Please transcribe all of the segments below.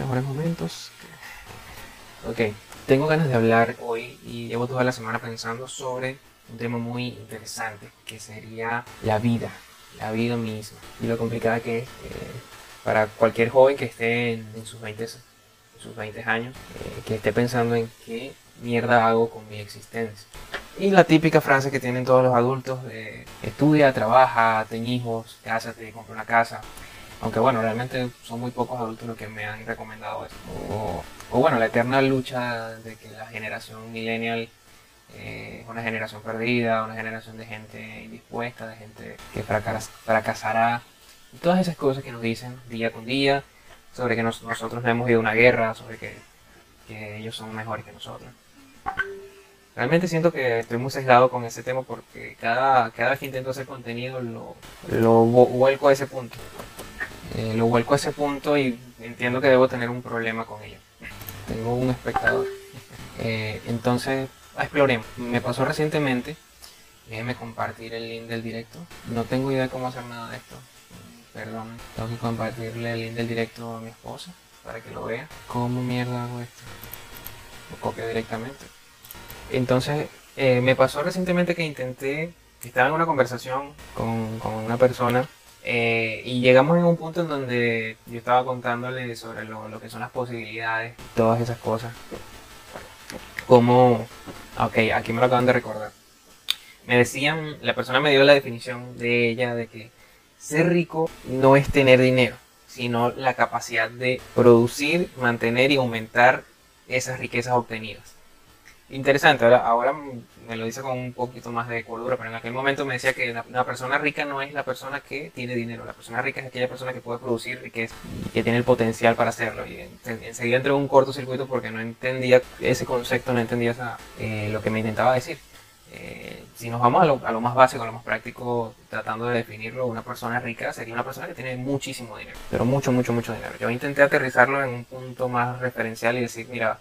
mejores momentos. Ok, tengo ganas de hablar hoy y llevo toda la semana pensando sobre un tema muy interesante que sería la vida, la vida misma y lo complicada que es eh, para cualquier joven que esté en, sus 20 sus 20 años, eh, que esté pensando en qué mierda hago con mi existencia. Y la típica frase que tienen todos los adultos estudia, trabaja, ten hijos, cásate, compra una casa. Aunque bueno, realmente son muy pocos adultos los que me han recomendado eso. O, bueno, la eterna lucha de que la generación millennial eh, es una generación perdida, una generación de gente indispuesta, de gente que fracasará. Y todas esas cosas que nos dicen día con día sobre que nosotros no hemos ido una guerra, sobre que, ellos son mejores que nosotros. Realmente siento que estoy muy sesgado con ese tema porque cada, cada vez que intento hacer contenido lo, lo vuelco a ese punto. Eh, lo vuelco a ese punto y entiendo que debo tener un problema con ello. Tengo un espectador. Eh, entonces, exploremos. Me pasó recientemente. Déjenme compartir el link del directo. No tengo idea de cómo hacer nada de esto. Perdón. Tengo que compartirle el link del directo a mi esposa para que lo vea. ¿Cómo mierda hago esto? Lo copio directamente. Entonces, eh, me pasó recientemente que intenté, estaba en una conversación con, con una persona eh, y llegamos en un punto en donde yo estaba contándole sobre lo, lo, que son las posibilidades, todas esas cosas. Como, ok, aquí me lo acaban de recordar. Me decían, la persona me dio la definición de ella de que ser rico no es tener dinero, sino la capacidad de producir, mantener y aumentar esas riquezas obtenidas interesante. Ahora, ahora me lo dice con un poquito más de cordura, pero en aquel momento me decía que una persona rica no es la persona que tiene dinero. La persona rica es aquella persona que puede producir riqueza y que tiene el potencial para hacerlo. Y enseguida entré en un cortocircuito porque no entendía ese concepto, no entendía eh, lo que me intentaba decir. Eh, si nos vamos a lo, a lo, más básico, a lo más práctico, tratando de definirlo, una persona rica sería una persona que tiene muchísimo dinero, pero mucho, mucho, mucho dinero. Yo intenté aterrizarlo en un punto más referencial y decir, mira,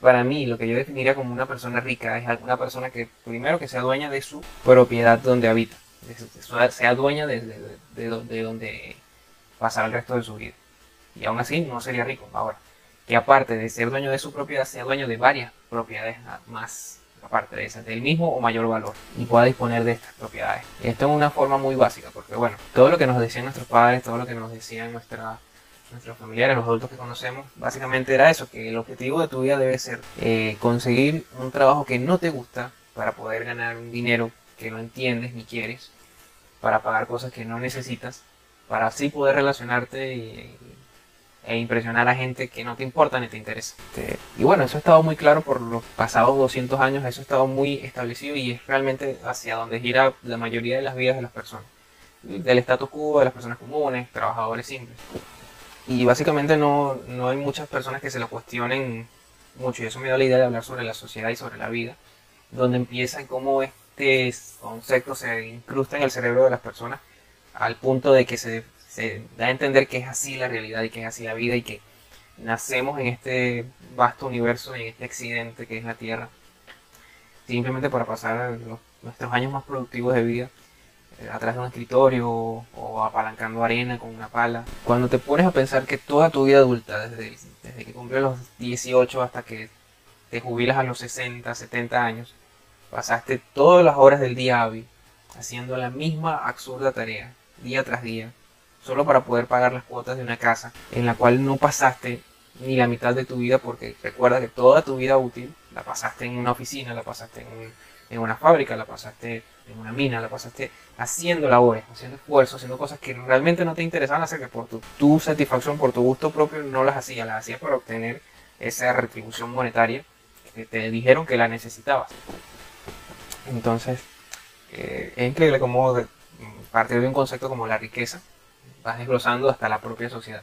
para mí, lo que yo definiría como una persona rica es una persona que, primero, que sea dueña de su propiedad donde habita, sea dueña de, de, donde pasará el resto de su vida. Y aún así, no sería rico. Ahora, que aparte de ser dueño de su propiedad, sea dueño de varias propiedades más, aparte de esas, del mismo o mayor valor, y pueda disponer de estas propiedades. Esto en una forma muy básica, porque bueno, todo lo que nos decían nuestros padres, todo lo que nos decían nuestra nuestros familiares, los adultos que conocemos, básicamente era eso, que el objetivo de tu vida debe ser eh, conseguir un trabajo que no te gusta para poder ganar un dinero que no entiendes ni quieres, para pagar cosas que no necesitas, para así poder relacionarte e impresionar a gente que no te importa ni te interesa. Este, y bueno, eso ha estado muy claro por los pasados 200 años, eso ha estado muy establecido y es realmente hacia donde gira la mayoría de las vidas de las personas. Del status quo, de las personas comunes, trabajadores simples. Y básicamente no, no hay muchas personas que se lo cuestionen mucho. Y eso me da la idea de hablar sobre la sociedad y sobre la vida, donde empieza cómo este concepto se incrusta en el cerebro de las personas al punto de que se, se da a entender que es así la realidad y que es así la vida y que nacemos en este vasto universo, en este accidente que es la Tierra, simplemente para pasar nuestros años más productivos de vida atrás de un escritorio o, apalancando arena con una pala. Cuando te pones a pensar que toda tu vida adulta, desde, desde que cumples los 18 hasta que te jubilas a los 60, 70 años, pasaste todas las horas del día hábil haciendo la misma absurda tarea, día tras día, solo para poder pagar las cuotas de una casa en la cual no pasaste ni la mitad de tu vida porque recuerda que toda tu vida útil la pasaste en una oficina, la pasaste en, en una fábrica, la pasaste en una mina, la pasaste haciendo labores, haciendo esfuerzos, haciendo cosas que realmente no te interesaban hacer, que por tu, satisfacción, por tu gusto propio, no las hacías, las hacías para obtener esa retribución monetaria que te dijeron que la necesitabas. Entonces, eh, es increíble cómo de, partir de un concepto como la riqueza vas desglosando hasta la propia sociedad.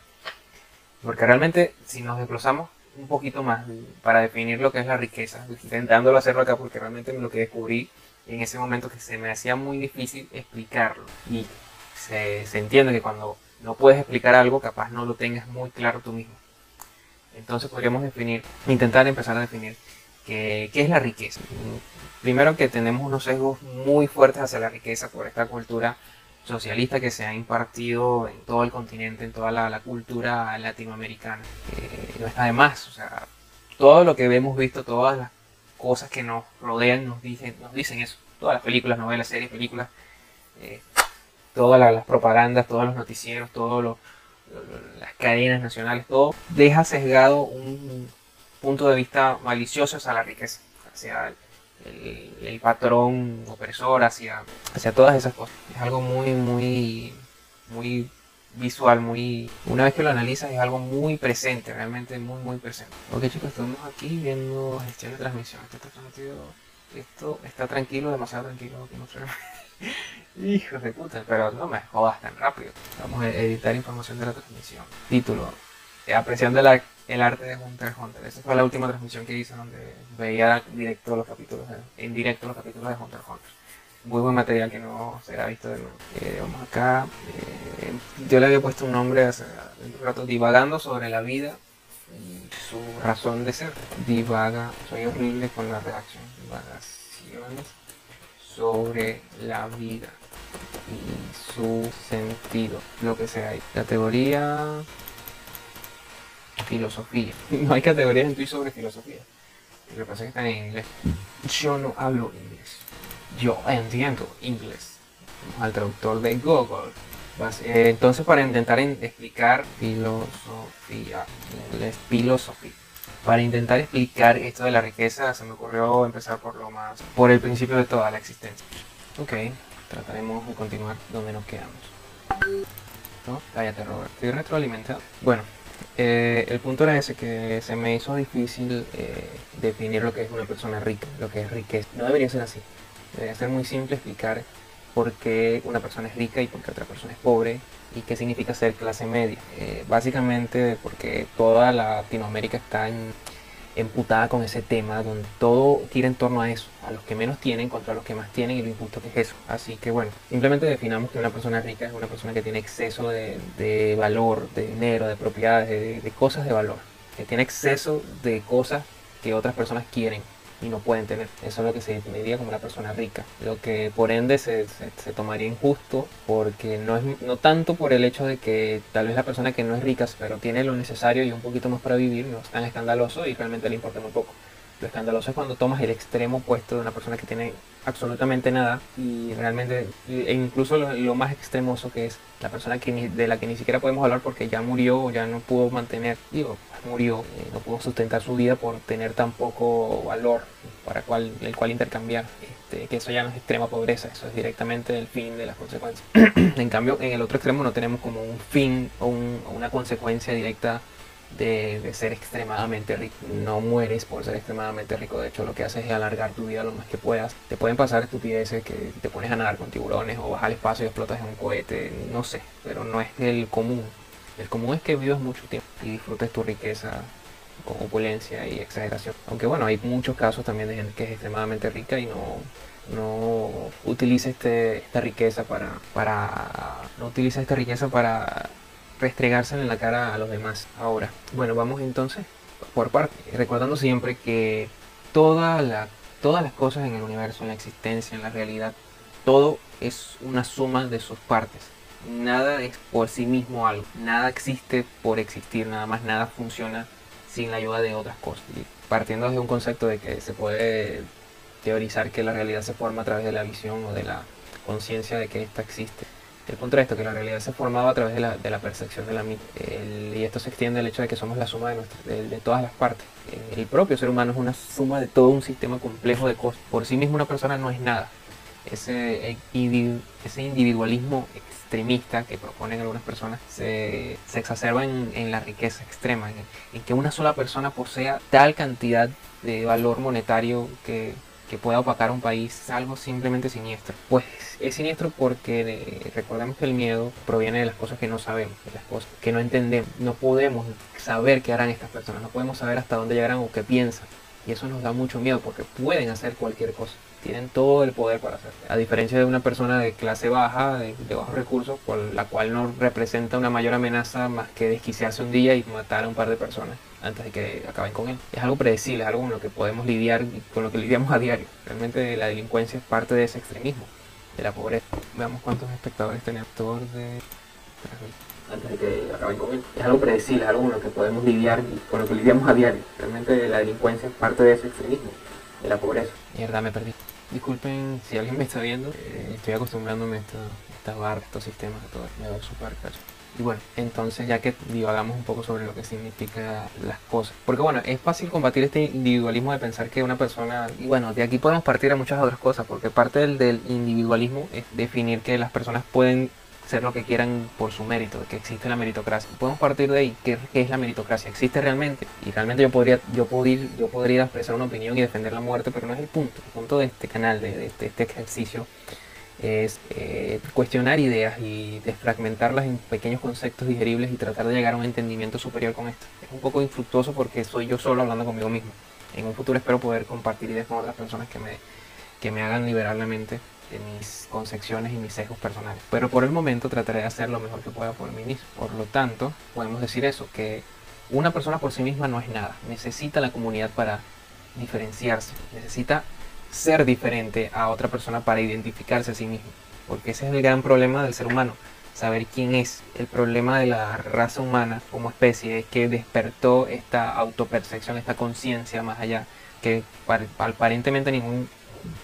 Porque realmente, si nos desglosamos un poquito más para definir lo que es la riqueza, intentándolo hacerlo acá, porque realmente lo que descubrí en ese momento que se me hacía muy difícil explicarlo. Y se, se entiende que cuando no puedes explicar algo, capaz no lo tengas muy claro tú mismo. Entonces podríamos definir, intentar empezar a definir qué, qué es la riqueza. Primero que tenemos unos sesgos muy fuertes hacia la riqueza por esta cultura socialista que se ha impartido en todo el continente, en toda la, cultura latinoamericana. Eh, no está de más, o sea, todo lo que hemos visto, todas las cosas que nos rodean nos dicen, nos dicen eso. Todas las películas, novelas, series, películas, eh, todas las, propagandas, todos los noticieros, todas las cadenas nacionales, todo deja sesgado un punto de vista malicioso hacia la riqueza, hacia el, patrón opresor, hacia, hacia todas esas cosas. Es algo muy, muy, muy visual, muy... Una vez que lo analizas es algo muy presente, realmente muy, muy presente. Ok chicos, estamos aquí viendo gestión de transmisión. Esto está transmitido... Esto está tranquilo, demasiado tranquilo. Que no Hijos de puta, pero no me jodas tan rápido. Vamos a editar información de la transmisión. Título. Apreciando la, el arte de Hunter x Hunter. Esa fue la última transmisión que hice donde veía directo los capítulos, en directo los capítulos de Hunter x Hunter muy buen material que no será visto de nuevo. Eh, vamos acá. Eh, yo le había puesto un nombre hace un rato, divagando sobre la vida y su razón de ser. Divaga, soy horrible con la redacción. Divagaciones sobre la vida y su sentido, lo que sea. Categoría filosofía. No hay categorías en Twitter sobre filosofía. Lo que pasa es que están en inglés. Yo no hablo inglés yo entiendo inglés. Al traductor de Google. Eh, entonces, para intentar explicar filosofía, filosofía, para intentar explicar esto de la riqueza, se me ocurrió empezar por lo más, por el principio de toda la existencia. Ok, trataremos de continuar donde nos quedamos. ¿No? Cállate, Robert. Estoy retroalimentado. Bueno, eh, el punto era ese, que se me hizo difícil eh, definir lo que es una persona rica, lo que es riqueza. No debería ser así. Debería ser muy simple explicar por qué una persona es rica y por qué otra persona es pobre y qué significa ser clase media. Eh, básicamente porque toda Latinoamérica está emputada con ese tema donde todo gira en torno a eso, a los que menos tienen contra los que más tienen y lo injusto que es eso. Así que bueno, simplemente definamos que una persona rica es una persona que tiene exceso de, valor, de dinero, de propiedades, de cosas de valor, que tiene exceso de cosas que otras personas quieren y no pueden tener. Eso es lo que se mediría como una persona rica. Lo que por ende se, se, tomaría injusto porque no es no tanto por el hecho de que tal vez la persona que no es rica pero tiene lo necesario y un poquito más para vivir no es tan escandaloso y realmente le importa muy poco. Lo escandaloso es cuando tomas el extremo opuesto de una persona que tiene absolutamente nada y realmente, e incluso lo, más extremoso que es la persona de la que ni siquiera podemos hablar porque ya murió o ya no pudo mantener, digo, murió, eh, no pudo sustentar su vida por tener tan poco valor para cual, el cual intercambiar, este, que eso ya no es extrema pobreza, eso es directamente el fin de las consecuencias. en cambio, en el otro extremo no tenemos como un fin o una consecuencia directa de, ser extremadamente rico. No mueres por ser extremadamente rico. De hecho, lo que haces es alargar tu vida lo más que puedas. Te pueden pasar estupideces que te pones a nadar con tiburones o vas al espacio y explotas en un cohete. No sé, pero no es el común. El común es que vivas mucho tiempo y disfrutes tu riqueza con opulencia y exageración. Aunque bueno, hay muchos casos también de gente que es extremadamente rica y no, no utiliza este, esta riqueza para, para no utiliza esta riqueza para restregársela en la cara a los demás. Ahora, bueno, vamos entonces por parte, recordando siempre que todas las cosas en el universo, en la existencia, en la realidad, todo es una suma de sus partes. Nada es por sí mismo algo, nada existe por existir, nada más nada funciona sin la ayuda de otras cosas. Partiendo de un concepto de que se puede teorizar que la realidad se forma a través de la visión o de la conciencia de que ésta existe. El punto de esto, que la realidad se formaba a través de la, de la percepción de la mente. y esto se extiende al hecho de que somos la suma de, de, todas las partes. El propio ser humano es una suma de todo un sistema complejo de cosas. Por sí mismo una persona no es nada. Ese, ese individualismo extremista que proponen algunas personas se, se exacerba en, en, la riqueza extrema, en, en que una sola persona posea tal cantidad de valor monetario que que pueda opacar un país algo simplemente siniestro. Pues es siniestro porque recordemos que el miedo proviene de las cosas que no sabemos, de las cosas que no entendemos. No podemos saber qué harán estas personas, no podemos saber hasta dónde llegarán o qué piensan. Y eso nos da mucho miedo porque pueden hacer cualquier cosa. Tienen todo el poder para hacerlo. A diferencia de una persona de clase baja, de, bajos recursos, por la cual no representa una mayor amenaza más que desquiciarse un día y matar a un par de personas antes de que acaben con él. Es algo predecible, es algo con lo que podemos lidiar, con lo que lidiamos a diario. Realmente la delincuencia es parte de ese extremismo. de la pobreza. Veamos cuántos espectadores tiene actor de antes de que acaben con él. Es algo predecible, es algo con lo que podemos lidiar, con lo que lidiamos a diario. Realmente la delincuencia es parte de ese extremismo, de la pobreza. Mierda, me perdí. Disculpen si alguien me está viendo, eh, estoy acostumbrándome a esta, estas barras, estos sistemas, de todo. Me veo súper cacho. Y bueno, entonces ya que divagamos un poco sobre lo que significa las cosas. Porque bueno, es fácil combatir este individualismo de pensar que una persona... Y bueno, de aquí podemos partir a muchas otras cosas, porque parte del individualismo es definir que las personas pueden ser lo que quieran por su mérito, que existe la meritocracia. Podemos partir de ahí, ¿qué, es la meritocracia? ¿Existe realmente? Y realmente yo podría, yo, podría, yo podría expresar una opinión y defender la muerte, pero no es el punto. El punto de este canal, de, este, este, ejercicio, es eh, cuestionar ideas y desfragmentarlas en pequeños conceptos digeribles y tratar de llegar a un entendimiento superior con esto. Es un poco infructuoso porque soy yo solo hablando conmigo mismo. En un futuro espero poder compartir ideas con otras personas que me, que me hagan liberar la mente de mis concepciones y mis sesgos personales. Pero por el momento trataré de hacer lo mejor que pueda por mí mismo. Por lo tanto, podemos decir eso, que una persona por sí misma no es nada. Necesita la comunidad para diferenciarse. Necesita ser diferente a otra persona para identificarse a sí mismo. Porque ese es el gran problema del ser humano. Saber quién es. El problema de la raza humana como especie es que despertó esta autopercepción, esta conciencia más allá que aparentemente ningún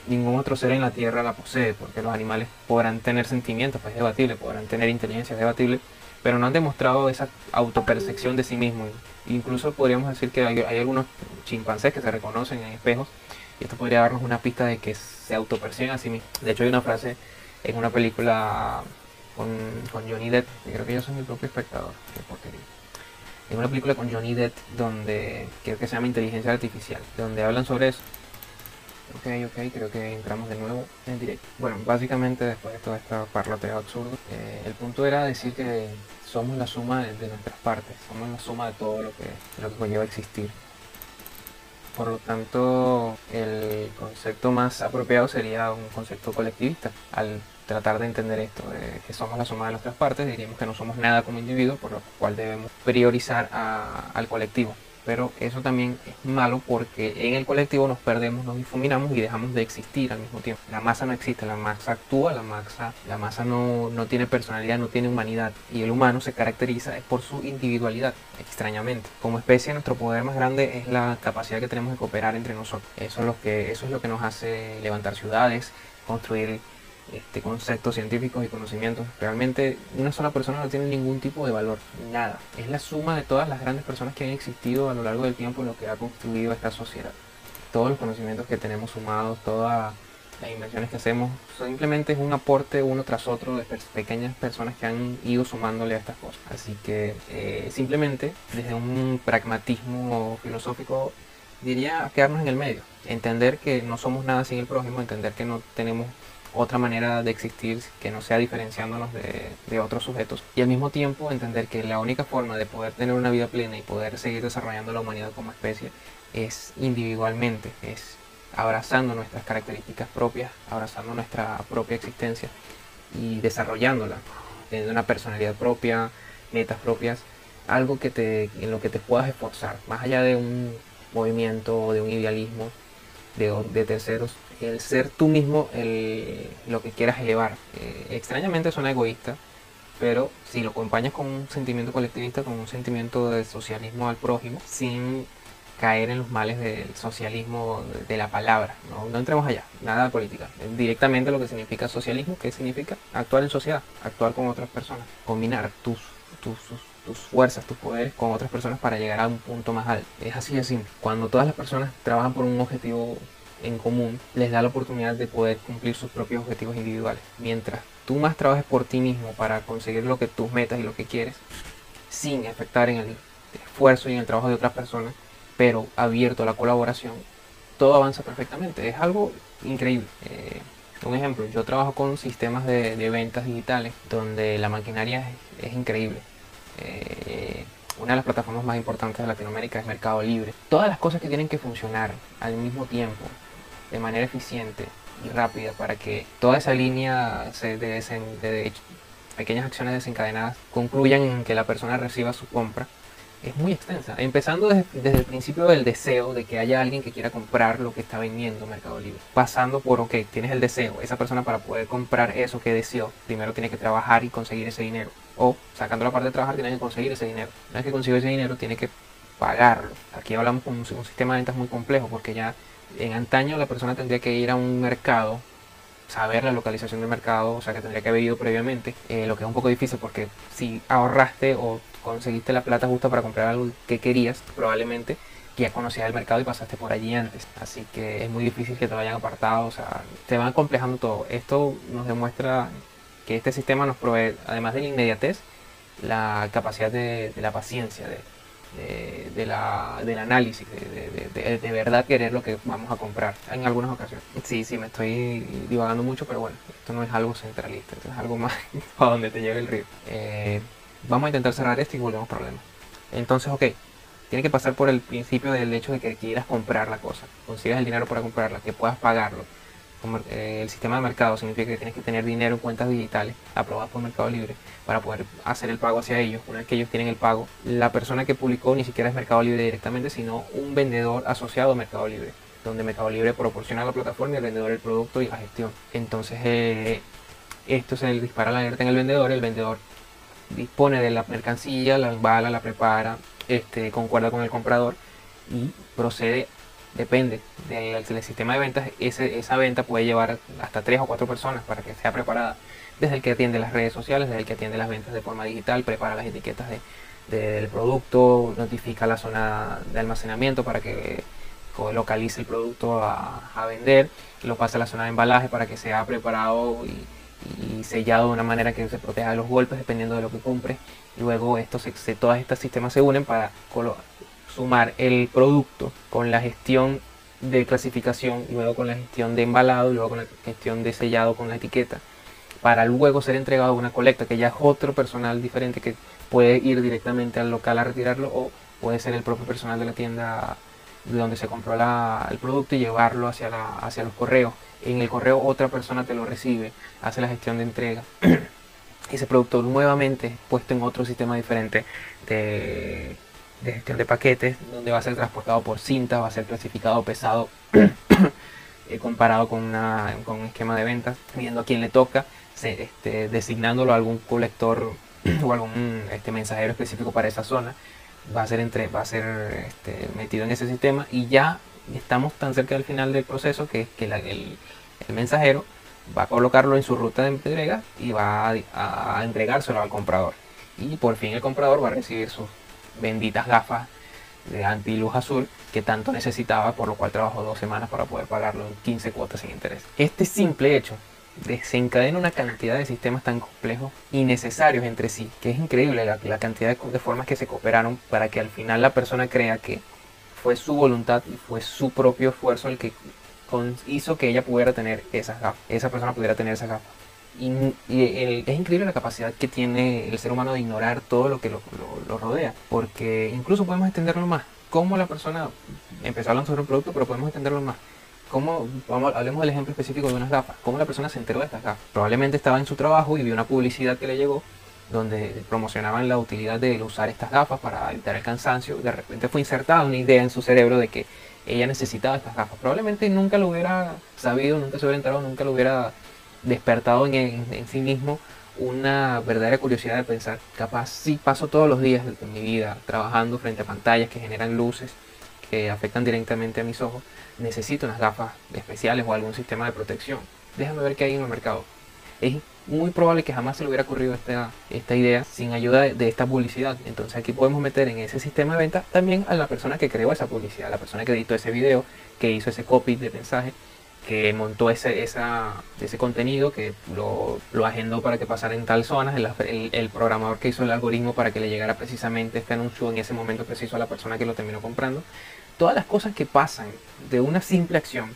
ningún otro ser en la Tierra la posee, porque los animales podrán tener sentimientos, pues es debatible, podrán tener inteligencia, es debatible, pero no han demostrado esa autopercepción de sí mismos. Incluso podríamos decir que hay, algunos chimpancés que se reconocen en espejos, y esto podría darnos una pista de que se autoperciben a sí mismos. De hecho, hay una frase en una película con, Johnny Depp, creo que yo soy mi propio espectador, porquería. En una película con Johnny Depp donde creo que se llama Inteligencia Artificial, donde hablan sobre eso Ok, ok, creo que entramos de nuevo en directo. Bueno, básicamente después de toda esta parloteo absurdo, eh, el punto era decir que somos la suma de, nuestras partes, somos la suma de todo lo que, lo que conlleva existir. Por lo tanto, el concepto más apropiado sería un concepto colectivista. Al tratar de entender esto, que somos la suma de nuestras partes, diríamos que no somos nada como individuos, por lo cual debemos priorizar al colectivo pero eso también es malo porque en el colectivo nos perdemos, nos difuminamos y dejamos de existir al mismo tiempo. La masa no existe, la masa actúa, la masa, la masa no, no tiene personalidad, no tiene humanidad y el humano se caracteriza por su individualidad, extrañamente. Como especie nuestro poder más grande es la capacidad que tenemos de cooperar entre nosotros. Eso es lo que, eso es lo que nos hace levantar ciudades, construir este, conceptos científicos y conocimientos. Realmente una sola persona no tiene ningún tipo de valor, nada. Es la suma de todas las grandes personas que han existido a lo largo del tiempo lo que ha construido esta sociedad. Todos los conocimientos que tenemos sumados, todas las invenciones que hacemos, simplemente es un aporte uno tras otro de pequeñas personas que han ido sumándole a estas cosas. Así que eh, simplemente desde un pragmatismo filosófico diría quedarnos en el medio, entender que no somos nada sin el prójimo, entender que no tenemos otra manera de existir que no sea diferenciándonos de, otros sujetos. Y al mismo tiempo entender que la única forma de poder tener una vida plena y poder seguir desarrollando la humanidad como especie es individualmente, es abrazando nuestras características propias, abrazando nuestra propia existencia y desarrollándola, teniendo una personalidad propia, metas propias, algo que te, en lo que te puedas esforzar, más allá de un movimiento o de un idealismo de, terceros, el ser tú mismo el, lo que quieras elevar. Eh, extrañamente suena egoísta, pero si lo acompañas con un sentimiento colectivista, con un sentimiento de socialismo al prójimo, sin caer en los males del socialismo de la palabra. No, entremos allá, nada de política. Directamente lo que significa socialismo, ¿qué significa? Actuar en sociedad, actuar con otras personas, combinar tus, tus, tus fuerzas, tus poderes con otras personas para llegar a un punto más alto. Es así de simple. Cuando todas las personas trabajan por un objetivo en común les da la oportunidad de poder cumplir sus propios objetivos individuales. Mientras tú más trabajes por ti mismo para conseguir lo que tus metas y lo que quieres, sin afectar en el esfuerzo y en el trabajo de otras personas, pero abierto a la colaboración, todo avanza perfectamente. Es algo increíble. Eh, un ejemplo, yo trabajo con sistemas de, ventas digitales donde la maquinaria es, increíble. Eh, una de las plataformas más importantes de Latinoamérica es Mercado Libre. Todas las cosas que tienen que funcionar al mismo tiempo de manera eficiente y rápida para que toda esa línea de, de, pequeñas acciones desencadenadas concluyan en que la persona reciba su compra es muy extensa. Empezando desde, desde, el principio del deseo de que haya alguien que quiera comprar lo que está vendiendo Mercado Libre. Pasando por, ok, tienes el deseo. Esa persona para poder comprar eso que deseó, primero tiene que trabajar y conseguir ese dinero. O sacando la parte de trabajar, tiene que conseguir ese dinero. Una vez que consigue ese dinero, tiene que pagarlo. Aquí hablamos con un, un sistema de ventas muy complejo porque ya en antaño la persona tendría que ir a un mercado saber la localización del mercado, o sea que tendría que haber ido previamente, eh, lo que es un poco difícil porque si ahorraste o conseguiste la plata justa para comprar algo que querías, probablemente ya conocías el mercado y pasaste por allí antes. Así que es muy difícil que te lo hayan apartado, o sea, te van complejando todo. Esto nos demuestra que este sistema nos provee, además de la inmediatez, la capacidad de, la paciencia, de, la, del análisis, de, verdad querer lo que vamos a comprar en algunas ocasiones. Sí, sí, me estoy divagando mucho, pero bueno, esto no es algo centralista, esto es algo más para donde te lleve el río. Eh, vamos a intentar cerrar esto y volvemos a problemas. Entonces, ok, tiene que pasar por el principio del hecho de que quieras comprar la cosa, consigas el dinero para comprarla, que puedas pagarlo el sistema de mercado significa que tienes que tener dinero en cuentas digitales aprobadas por Mercado Libre para poder hacer el pago hacia ellos. Una vez que ellos tienen el pago, la persona que publicó ni siquiera es Mercado Libre directamente, sino un vendedor asociado a Mercado Libre, donde Mercado Libre proporciona la plataforma y el vendedor el producto y la gestión. Entonces, eh, esto se dispara la alerta en el vendedor, el vendedor dispone de la mercancía, la embala, la prepara, este, concuerda con el comprador y procede depende del, sistema de ventas, esa venta puede llevar hasta tres o cuatro personas para que sea preparada. Desde el que atiende las redes sociales, desde el que atiende las ventas de forma digital, prepara las etiquetas del producto, notifica la zona de almacenamiento para que localice el producto a, vender, lo pasa a la zona de embalaje para que sea preparado y, sellado de una manera que se proteja de los golpes dependiendo de lo que compre. Luego estos, todos estos sistemas se unen para sumar el producto con la gestión de clasificación, luego con la gestión de embalado y luego con la gestión de sellado con la etiqueta, para luego ser entregado a una colecta que ya es otro personal diferente que puede ir directamente al local a retirarlo o puede ser el propio personal de la tienda de donde se compró el producto y llevarlo hacia, la, hacia los correos. En el correo otra persona te lo recibe, hace la gestión de entrega. Ese producto nuevamente puesto en otro sistema diferente de de gestión de paquetes, donde va a ser transportado por cinta, va a ser clasificado pesado eh, comparado con, una, con, un esquema de ventas, viendo a quién le toca, este, designándolo a algún colector o algún este, mensajero específico para esa zona. Va a ser, entre, va a ser este, metido en ese sistema y ya estamos tan cerca del final del proceso que, que el, el, mensajero va a colocarlo en su ruta de entrega y va a, a entregárselo al comprador. Y por fin el comprador va a recibir sus benditas gafas de anti-luz azul que tanto necesitaba, por lo cual trabajó dos semanas para poder pagarlo en 15 cuotas sin interés. Este simple hecho desencadena una cantidad de sistemas tan complejos y necesarios entre sí, que es increíble la, cantidad de, formas que se cooperaron para que al final la persona crea que fue su voluntad y fue su propio esfuerzo el que hizo que ella pudiera tener esas gafas, esa persona pudiera tener esas gafas. Y, es increíble la capacidad que tiene el ser humano de ignorar todo lo que lo, rodea, porque incluso podemos entenderlo más. Cómo la persona empezó a lanzar un producto, pero podemos entenderlo más. Cómo, vamos, hablemos del ejemplo específico de unas gafas. Cómo la persona se enteró de estas gafas. Probablemente estaba en su trabajo y vio una publicidad que le llegó donde promocionaban la utilidad de usar estas gafas para evitar el cansancio. De repente fue insertada una idea en su cerebro de que ella necesitaba estas gafas. Probablemente nunca lo hubiera sabido, nunca se hubiera enterado, nunca lo hubiera despertado en, sí mismo una verdadera curiosidad de pensar, capaz si paso todos los días de mi vida trabajando frente a pantallas que generan luces que afectan directamente a mis ojos, necesito unas gafas especiales o algún sistema de protección. Déjame ver qué hay en el mercado. Es muy probable que jamás se le hubiera ocurrido esta, esta idea sin ayuda de, de, esta publicidad. Entonces aquí podemos meter en ese sistema de venta también a la persona que creó esa publicidad, la persona que editó ese video, que hizo ese copy de mensaje que montó ese, esa, ese contenido, que lo, lo, agendó para que pasara en tal zona, el, el, programador que hizo el algoritmo para que le llegara precisamente este anuncio en ese momento preciso a la persona que lo terminó comprando. Todas las cosas que pasan de una simple acción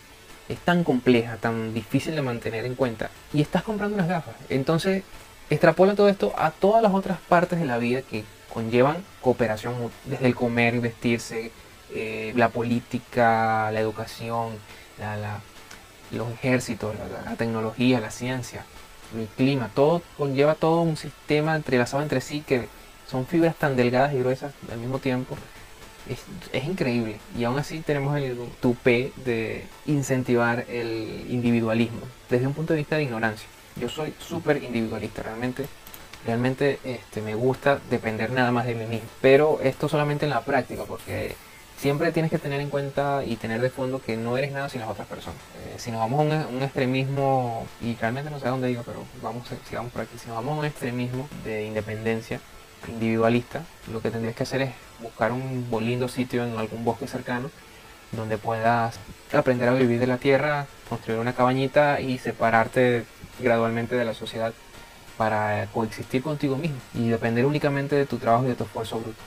es tan compleja, tan difícil de mantener en cuenta. Y estás comprando unas gafas. Entonces, extrapola todo esto a todas las otras partes de la vida que conllevan cooperación, desde el comer, vestirse, eh, la política, la educación, la, la los ejércitos, la, tecnología, la ciencia, el clima, todo conlleva todo un sistema entrelazado entre sí que son fibras tan delgadas y gruesas al mismo tiempo. Es, es increíble. Y aún así tenemos el tupé de incentivar el individualismo desde un punto de vista de ignorancia. Yo soy súper individualista, realmente realmente este, me gusta depender nada más de mí mismo. Pero esto solamente en la práctica, porque siempre tienes que tener en cuenta y tener de fondo que no eres nada sin las otras personas. Eh, si nos vamos a un, extremismo, y realmente no sé a dónde digo, pero vamos, sigamos por aquí, si nos vamos a un extremismo de independencia individualista, lo que tendrías que hacer es buscar un lindo sitio en algún bosque cercano donde puedas aprender a vivir de la tierra, construir una cabañita y separarte gradualmente de la sociedad para coexistir contigo mismo y depender únicamente de tu trabajo y de tu esfuerzo bruto.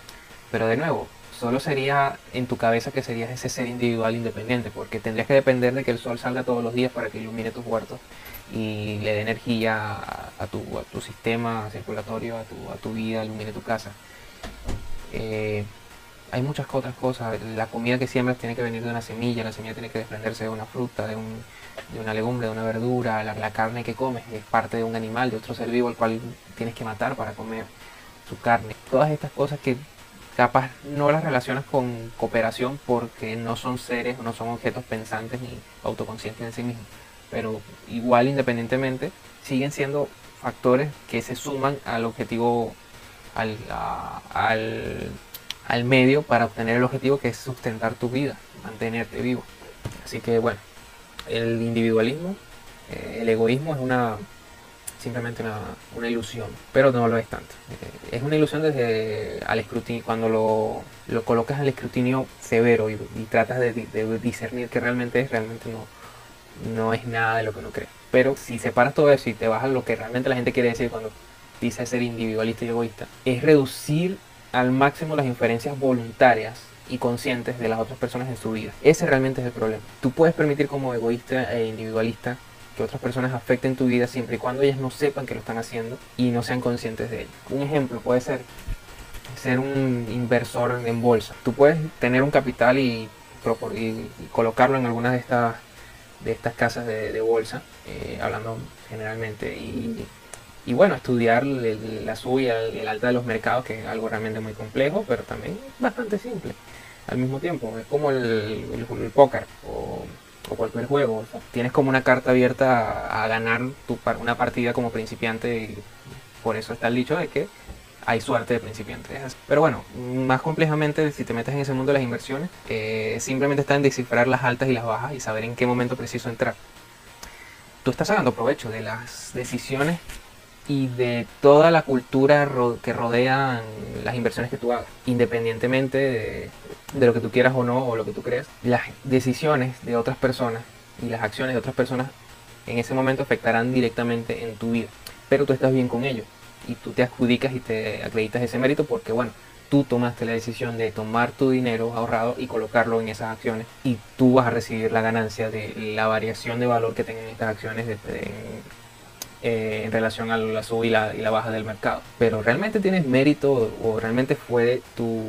Pero de nuevo, solo sería en tu cabeza que serías ese ser individual independiente, porque tendrías que depender de que el sol salga todos los días para que ilumine tus huertos y le dé energía a, tu, sistema circulatorio, a tu, a tu, vida, ilumine tu casa. Eh, hay muchas otras cosas. La comida que siembras tiene que venir de una semilla, la semilla tiene que desprenderse de una fruta, de, un, de una legumbre, de una verdura. La, carne que comes es parte de un animal, de otro ser vivo al cual tienes que matar para comer su carne. Todas estas cosas que capaz no las relacionas con cooperación porque no son seres, no son objetos pensantes ni autoconscientes en sí mismos. Pero igual independientemente siguen siendo factores que se suman al objetivo, al, al al medio para obtener el objetivo que es sustentar tu vida, mantenerte vivo. Así que bueno, el individualismo, eh, el egoísmo es una simplemente una, ilusión, pero no lo es tanto. Eh, es una ilusión desde al escrutinio, cuando lo, lo colocas al escrutinio severo y, tratas de, discernir que realmente es, realmente no, no es nada de lo que uno cree. Pero si separas todo eso y te vas a lo que realmente la gente quiere decir cuando dice ser individualista y egoísta, es reducir al máximo las inferencias voluntarias y conscientes de las otras personas en su vida. Ese realmente es el problema. Tú puedes permitir como egoísta e individualista que otras personas afecten tu vida siempre y cuando ellas no sepan que lo están haciendo y no sean conscientes de ello. Un ejemplo puede ser ser un inversor en bolsa. Tú puedes tener un capital y, colocarlo en algunas de estas de estas casas de, bolsa, eh, hablando generalmente, y y bueno, estudiar la suya, el, alta de los mercados, que es algo realmente muy complejo, pero también bastante simple al mismo tiempo. Es como el, el, cualquier juego. tienes como una carta abierta a, ganar tu, una partida como principiante y por eso está el dicho de que hay suerte de principiante. Pero bueno, más complejamente, si te metes en ese mundo de las inversiones, eh, simplemente está en descifrar las altas y las bajas y saber en qué momento preciso entrar. Tú estás sacando provecho de las decisiones y de toda la cultura que rodea las inversiones que tú hagas, independientemente de, lo que tú quieras o no o lo que tú creas. Las decisiones de otras personas y las acciones de otras personas en ese momento afectarán directamente en tu vida, pero tú estás bien con ello y tú te adjudicas y te acreditas ese mérito porque bueno, tú tomaste la decisión de tomar tu dinero ahorrado y colocarlo en esas acciones y tú vas a recibir la ganancia de la variación de valor que tengan estas acciones de, eh, en relación a la sub y la, baja del mercado. Pero realmente tienes mérito o realmente fue tu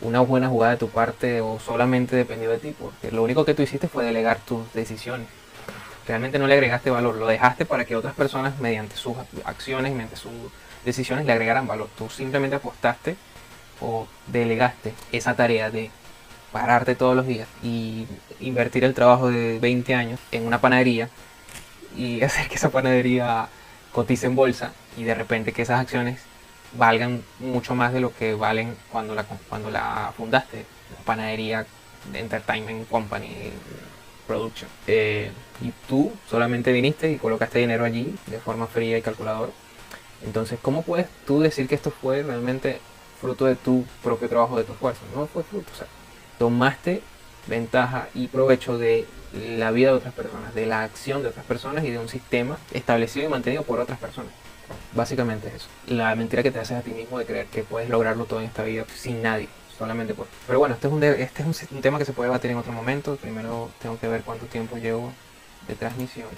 una buena jugada de tu parte o solamente dependió de ti, porque lo único que tú hiciste fue delegar tus decisiones. Realmente no le agregaste valor, lo dejaste para que otras personas mediante sus acciones, mediante sus decisiones le agregaran valor. Tú simplemente apostaste o delegaste esa tarea de pararte todos los días y invertir el trabajo de 20 años en una panadería y hacer que esa panadería cotice en bolsa y de repente que esas acciones valgan mucho más de lo que valen cuando la, cuando la fundaste, la panadería de Entertainment Company Production. Eh, y tú solamente viniste y colocaste dinero allí de forma fría y calculadora. Entonces, ¿cómo puedes tú decir que esto fue realmente fruto de tu propio trabajo, de tu esfuerzo? No fue fruto, o sea, tomaste ventaja y provecho de la vida de otras personas, de la acción de otras personas y de un sistema establecido y mantenido por otras personas. Básicamente es eso. La mentira que te haces a ti mismo de creer que puedes lograrlo todo en esta vida sin nadie, solamente por... Pero bueno, este es un, este tema que se puede debatir en otro momento. Primero tengo que ver cuánto tiempo llevo de transmisión.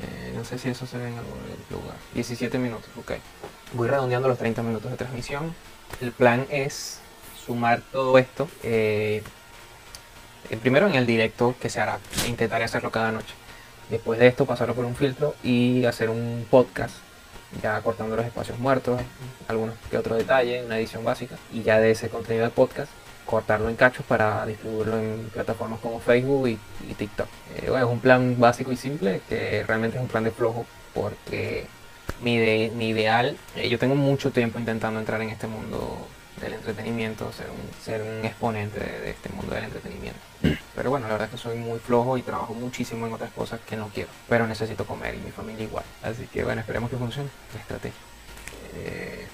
Eh, no sé si eso se ve en algún lugar. 17 minutos, ok. Voy redondeando los 30 minutos de transmisión. El plan es sumar todo esto. Eh, eh, primero en el directo que se hará, intentaré hacerlo cada noche. Después de esto pasarlo por un filtro y hacer un podcast ya cortando los espacios muertos, algunos que otros detalles, una edición básica, y ya de ese contenido de podcast cortarlo en cachos para distribuirlo en plataformas como Facebook y, TikTok. Eh, bueno, es un plan básico y simple que realmente es un plan de flojo porque mi, mi ideal, eh, yo tengo mucho tiempo intentando entrar en este mundo del entretenimiento, ser un, ser un exponente de, este mundo del entretenimiento. Pero bueno, la verdad es que soy muy flojo y trabajo muchísimo en otras cosas que no quiero. Pero necesito comer y mi familia igual. Así que bueno, esperemos que funcione la estrategia. Eh,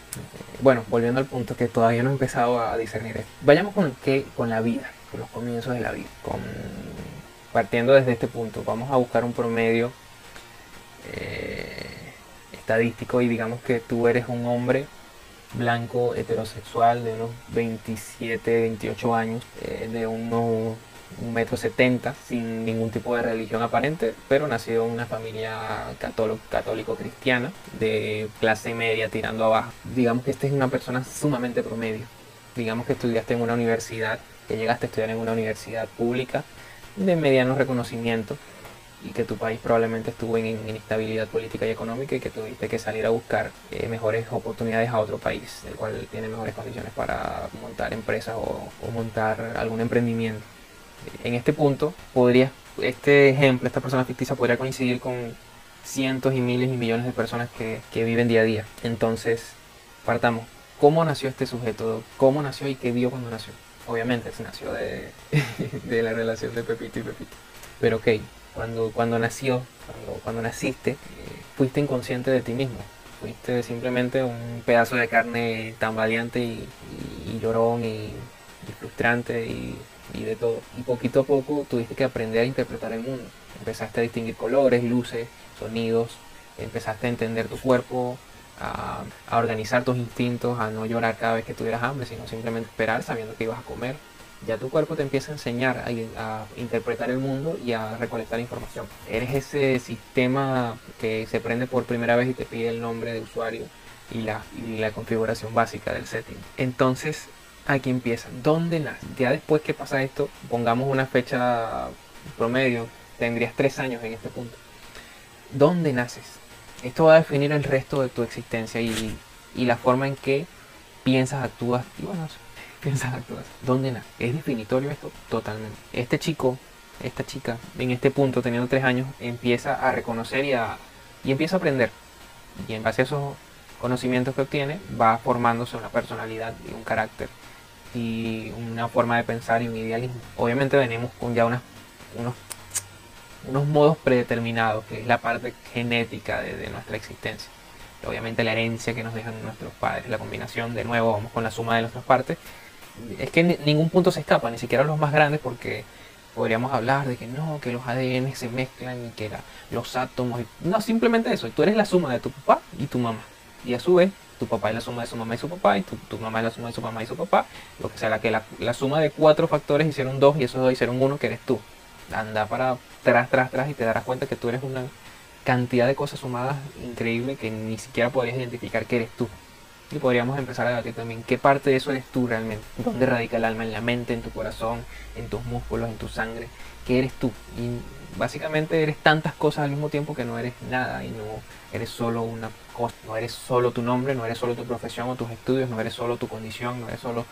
bueno, volviendo al punto que todavía no he empezado a discernir. Vayamos con, qué, con la vida, con los comienzos de la vida. Con, partiendo desde este punto, vamos a buscar un promedio eh, estadístico y digamos que tú eres un hombre blanco heterosexual de unos 27, 28 años, eh, de unos un metro setenta, sin ningún tipo de religión aparente, pero nacido en una familia católico, cristiana, de clase media tirando abajo. Digamos que esta es una persona sumamente promedio. Digamos que estudiaste en una universidad, que llegaste a estudiar en una universidad pública de mediano reconocimiento y que tu país probablemente estuvo en inestabilidad política y económica y que tuviste que salir a buscar eh, mejores oportunidades a otro país, el cual tiene mejores condiciones para montar empresas o montar algún emprendimiento en este punto, podría, este ejemplo, esta persona ficticia podría coincidir con cientos y miles y millones de personas que, viven día a día. Entonces, partamos. ¿Cómo nació este sujeto? ¿Cómo nació y qué vio cuando nació? Obviamente, se nació de, la relación de Pepito y Pepito. Pero ok, cuando, cuando nació, cuando, naciste, eh, fuiste inconsciente de ti mismo. Fuiste simplemente un pedazo de carne tan valiente y, llorón y, y frustrante y y de todo. Y poquito a poco tuviste que aprender a interpretar el mundo. Empezaste a distinguir colores, luces, sonidos, empezaste a entender tu cuerpo, a, organizar tus instintos, a no llorar cada vez que tuvieras hambre, sino simplemente esperar sabiendo que ibas a comer. Ya tu cuerpo te empieza a enseñar a, interpretar el mundo y a recolectar información. Eres ese sistema que se prende por primera vez y te pide el nombre de usuario y la, y configuración básica del setting. Entonces aquí empieza. ¿Dónde nace? Ya después que pasa esto, pongamos una fecha promedio, tendrías tres años en este punto. ¿Dónde naces? Esto va a definir el resto de tu existencia y, la forma en que piensas, actúas y bueno, piensas, actúas. ¿Dónde naces? ¿Es definitorio esto? Totalmente. Este chico, esta chica, en este punto, teniendo tres años, empieza a reconocer y, a, y empieza a aprender. Y en base a esos conocimientos que obtiene, va formándose una personalidad y un carácter y una forma de pensar y un idealismo. Obviamente venimos con ya unos, unos modos predeterminados, que es la parte genética de, nuestra existencia. Obviamente la herencia que nos dejan nuestros padres, la combinación, de nuevo vamos con la suma de nuestras partes. Es que ningún punto se escapa, ni siquiera los más grandes, porque podríamos hablar de que no, que los ADN se mezclan y que los átomos... No, simplemente eso, tú eres la suma de tu papá y tu mamá. Y a su vez tu papá es la suma de su mamá y su papá, y tu, mamá es la suma de su mamá y su papá, lo que sea, la que la, suma de cuatro factores hicieron dos y esos dos hicieron uno, que eres tú. Anda para atrás, tras, tras y te darás cuenta que tú eres una cantidad de cosas sumadas increíble que ni siquiera podrías identificar que eres tú. Y podríamos empezar a debatir también qué parte de eso eres tú realmente. ¿Dónde radica el alma? ¿En la mente, en tu corazón, en tus músculos, en tu sangre? ¿Qué eres tú? Y básicamente eres tantas cosas al mismo tiempo que no eres nada y no eres solo una cosa, no eres solo tu nombre, no eres solo tu profesión o tus estudios, no eres solo tu condición, no eres solo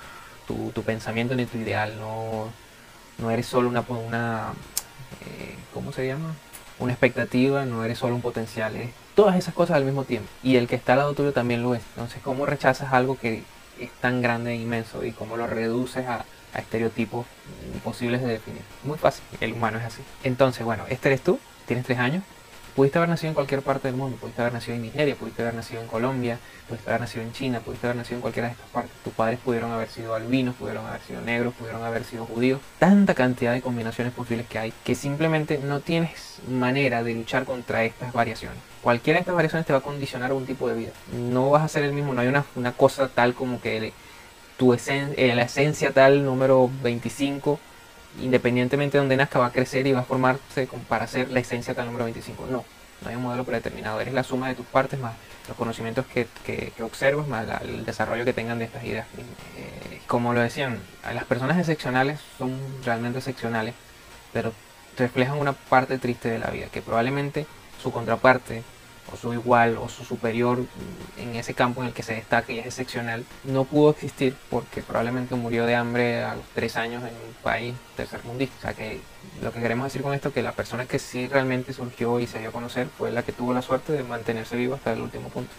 tu, pensamiento ni tu ideal, no, no eres solo una, una eh, ¿cómo se llama? Una expectativa, no eres solo un potencial, eres todas esas cosas al mismo tiempo. Y el que está al lado tuyo también lo es. Entonces, ¿cómo rechazas algo que es tan grande e inmenso y cómo lo reduces a, estereotipos imposibles de definir. Muy fácil, el humano es así. Entonces, bueno, este eres tú, tienes tres años, pudiste haber nacido en cualquier parte del mundo, pudiste haber nacido en Nigeria, pudiste haber nacido en Colombia, pudiste haber nacido en China, pudiste haber nacido en cualquiera de estas partes. Tus padres pudieron haber sido albinos, pudieron haber sido negros, pudieron haber sido judíos. Tanta cantidad de combinaciones posibles que hay que simplemente no tienes manera de luchar contra estas variaciones. Cualquiera de estas variaciones te va a condicionar un tipo de vida. No vas a ser el mismo, no hay una, una cosa tal como que tu eh, la esencia tal número 25, independientemente de donde nazca, va a crecer y va a formarse para ser la esencia tal número 25. No, no hay un modelo predeterminado. Eres la suma de tus partes más los conocimientos que, que, observas, más el desarrollo que tengan de estas ideas. Eh, como lo decían, las personas excepcionales son realmente excepcionales, pero reflejan una parte triste de la vida, que probablemente su contraparte o su igual o su superior en ese campo en el que se destaca y es excepcional, no pudo existir porque probablemente murió de hambre a los tres años en un país tercermundista. O sea que lo que queremos decir con esto es que la persona que sí realmente surgió y se dio a conocer fue la que tuvo la suerte de mantenerse vivo hasta el último punto.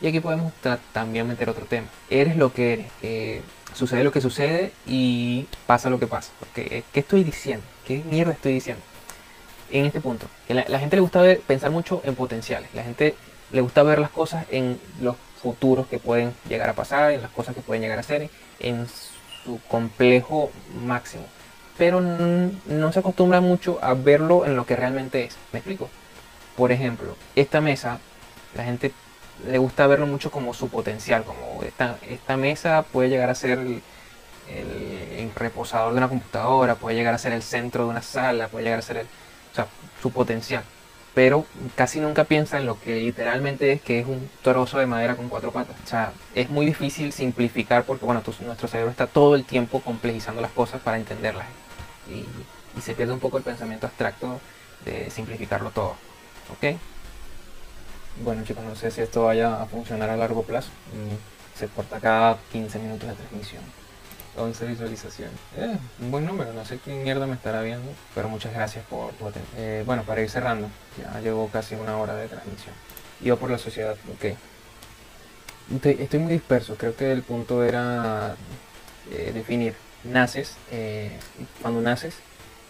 Y aquí podemos también meter otro tema. Eres lo que eres. sucede lo que sucede y pasa lo que pasa. Porque, ¿Qué estoy diciendo? ¿Qué mierda estoy diciendo? En este punto. Que la, gente le gusta pensar mucho en potenciales. La gente le gusta ver las cosas en los futuros que pueden llegar a pasar, en las cosas que pueden llegar a ser, en su complejo máximo. Pero no se acostumbra mucho a verlo en lo que realmente es. ¿Me explico? Por ejemplo, esta mesa, la gente le gusta verlo mucho como su potencial, como esta, esta mesa puede llegar a ser el, reposador de una computadora, puede llegar a ser el centro de una sala, puede llegar a ser el, o sea, su potencial. Pero casi nunca piensa en lo que literalmente es, que es un trozo de madera con cuatro patas. O sea, es muy difícil simplificar porque, bueno, nuestro cerebro está todo el tiempo complejizando las cosas para entenderlas. Y, y se pierde un poco el pensamiento abstracto de simplificarlo todo. ¿Ok? Bueno chicos, no sé si esto vaya a funcionar a largo plazo. Mm, se corta cada 15 minutos de transmisión. 11 visualizaciones. Eh, un buen número, no sé quién mierda me estará viendo, pero muchas gracias por. Eh, bueno, para ir cerrando, ya llegó casi una hora de transmisión. Yo por la sociedad, ok. Estoy, muy disperso, creo que el punto era eh, definir. Naces, cuando naces,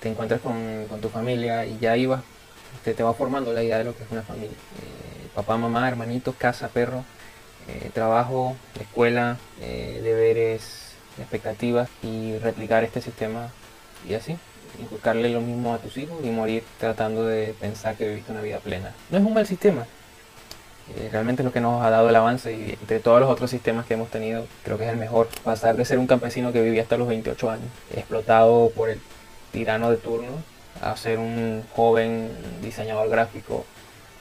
te encuentras con, con, tu familia y ya ibas, te, te va formando la idea de lo que es una familia papá, mamá, hermanitos, casa, perro, eh, trabajo, escuela, eh, deberes, expectativas y replicar este sistema y así. Inculcarle lo mismo a tus hijos y morir tratando de pensar que viviste una vida plena. No es un mal sistema. Eh, realmente es lo que nos ha dado el avance y entre todos los otros sistemas que hemos tenido, creo que es el mejor. Pasar de ser un campesino que vivía hasta los 28 años, explotado por el tirano de turno, a ser un joven diseñador gráfico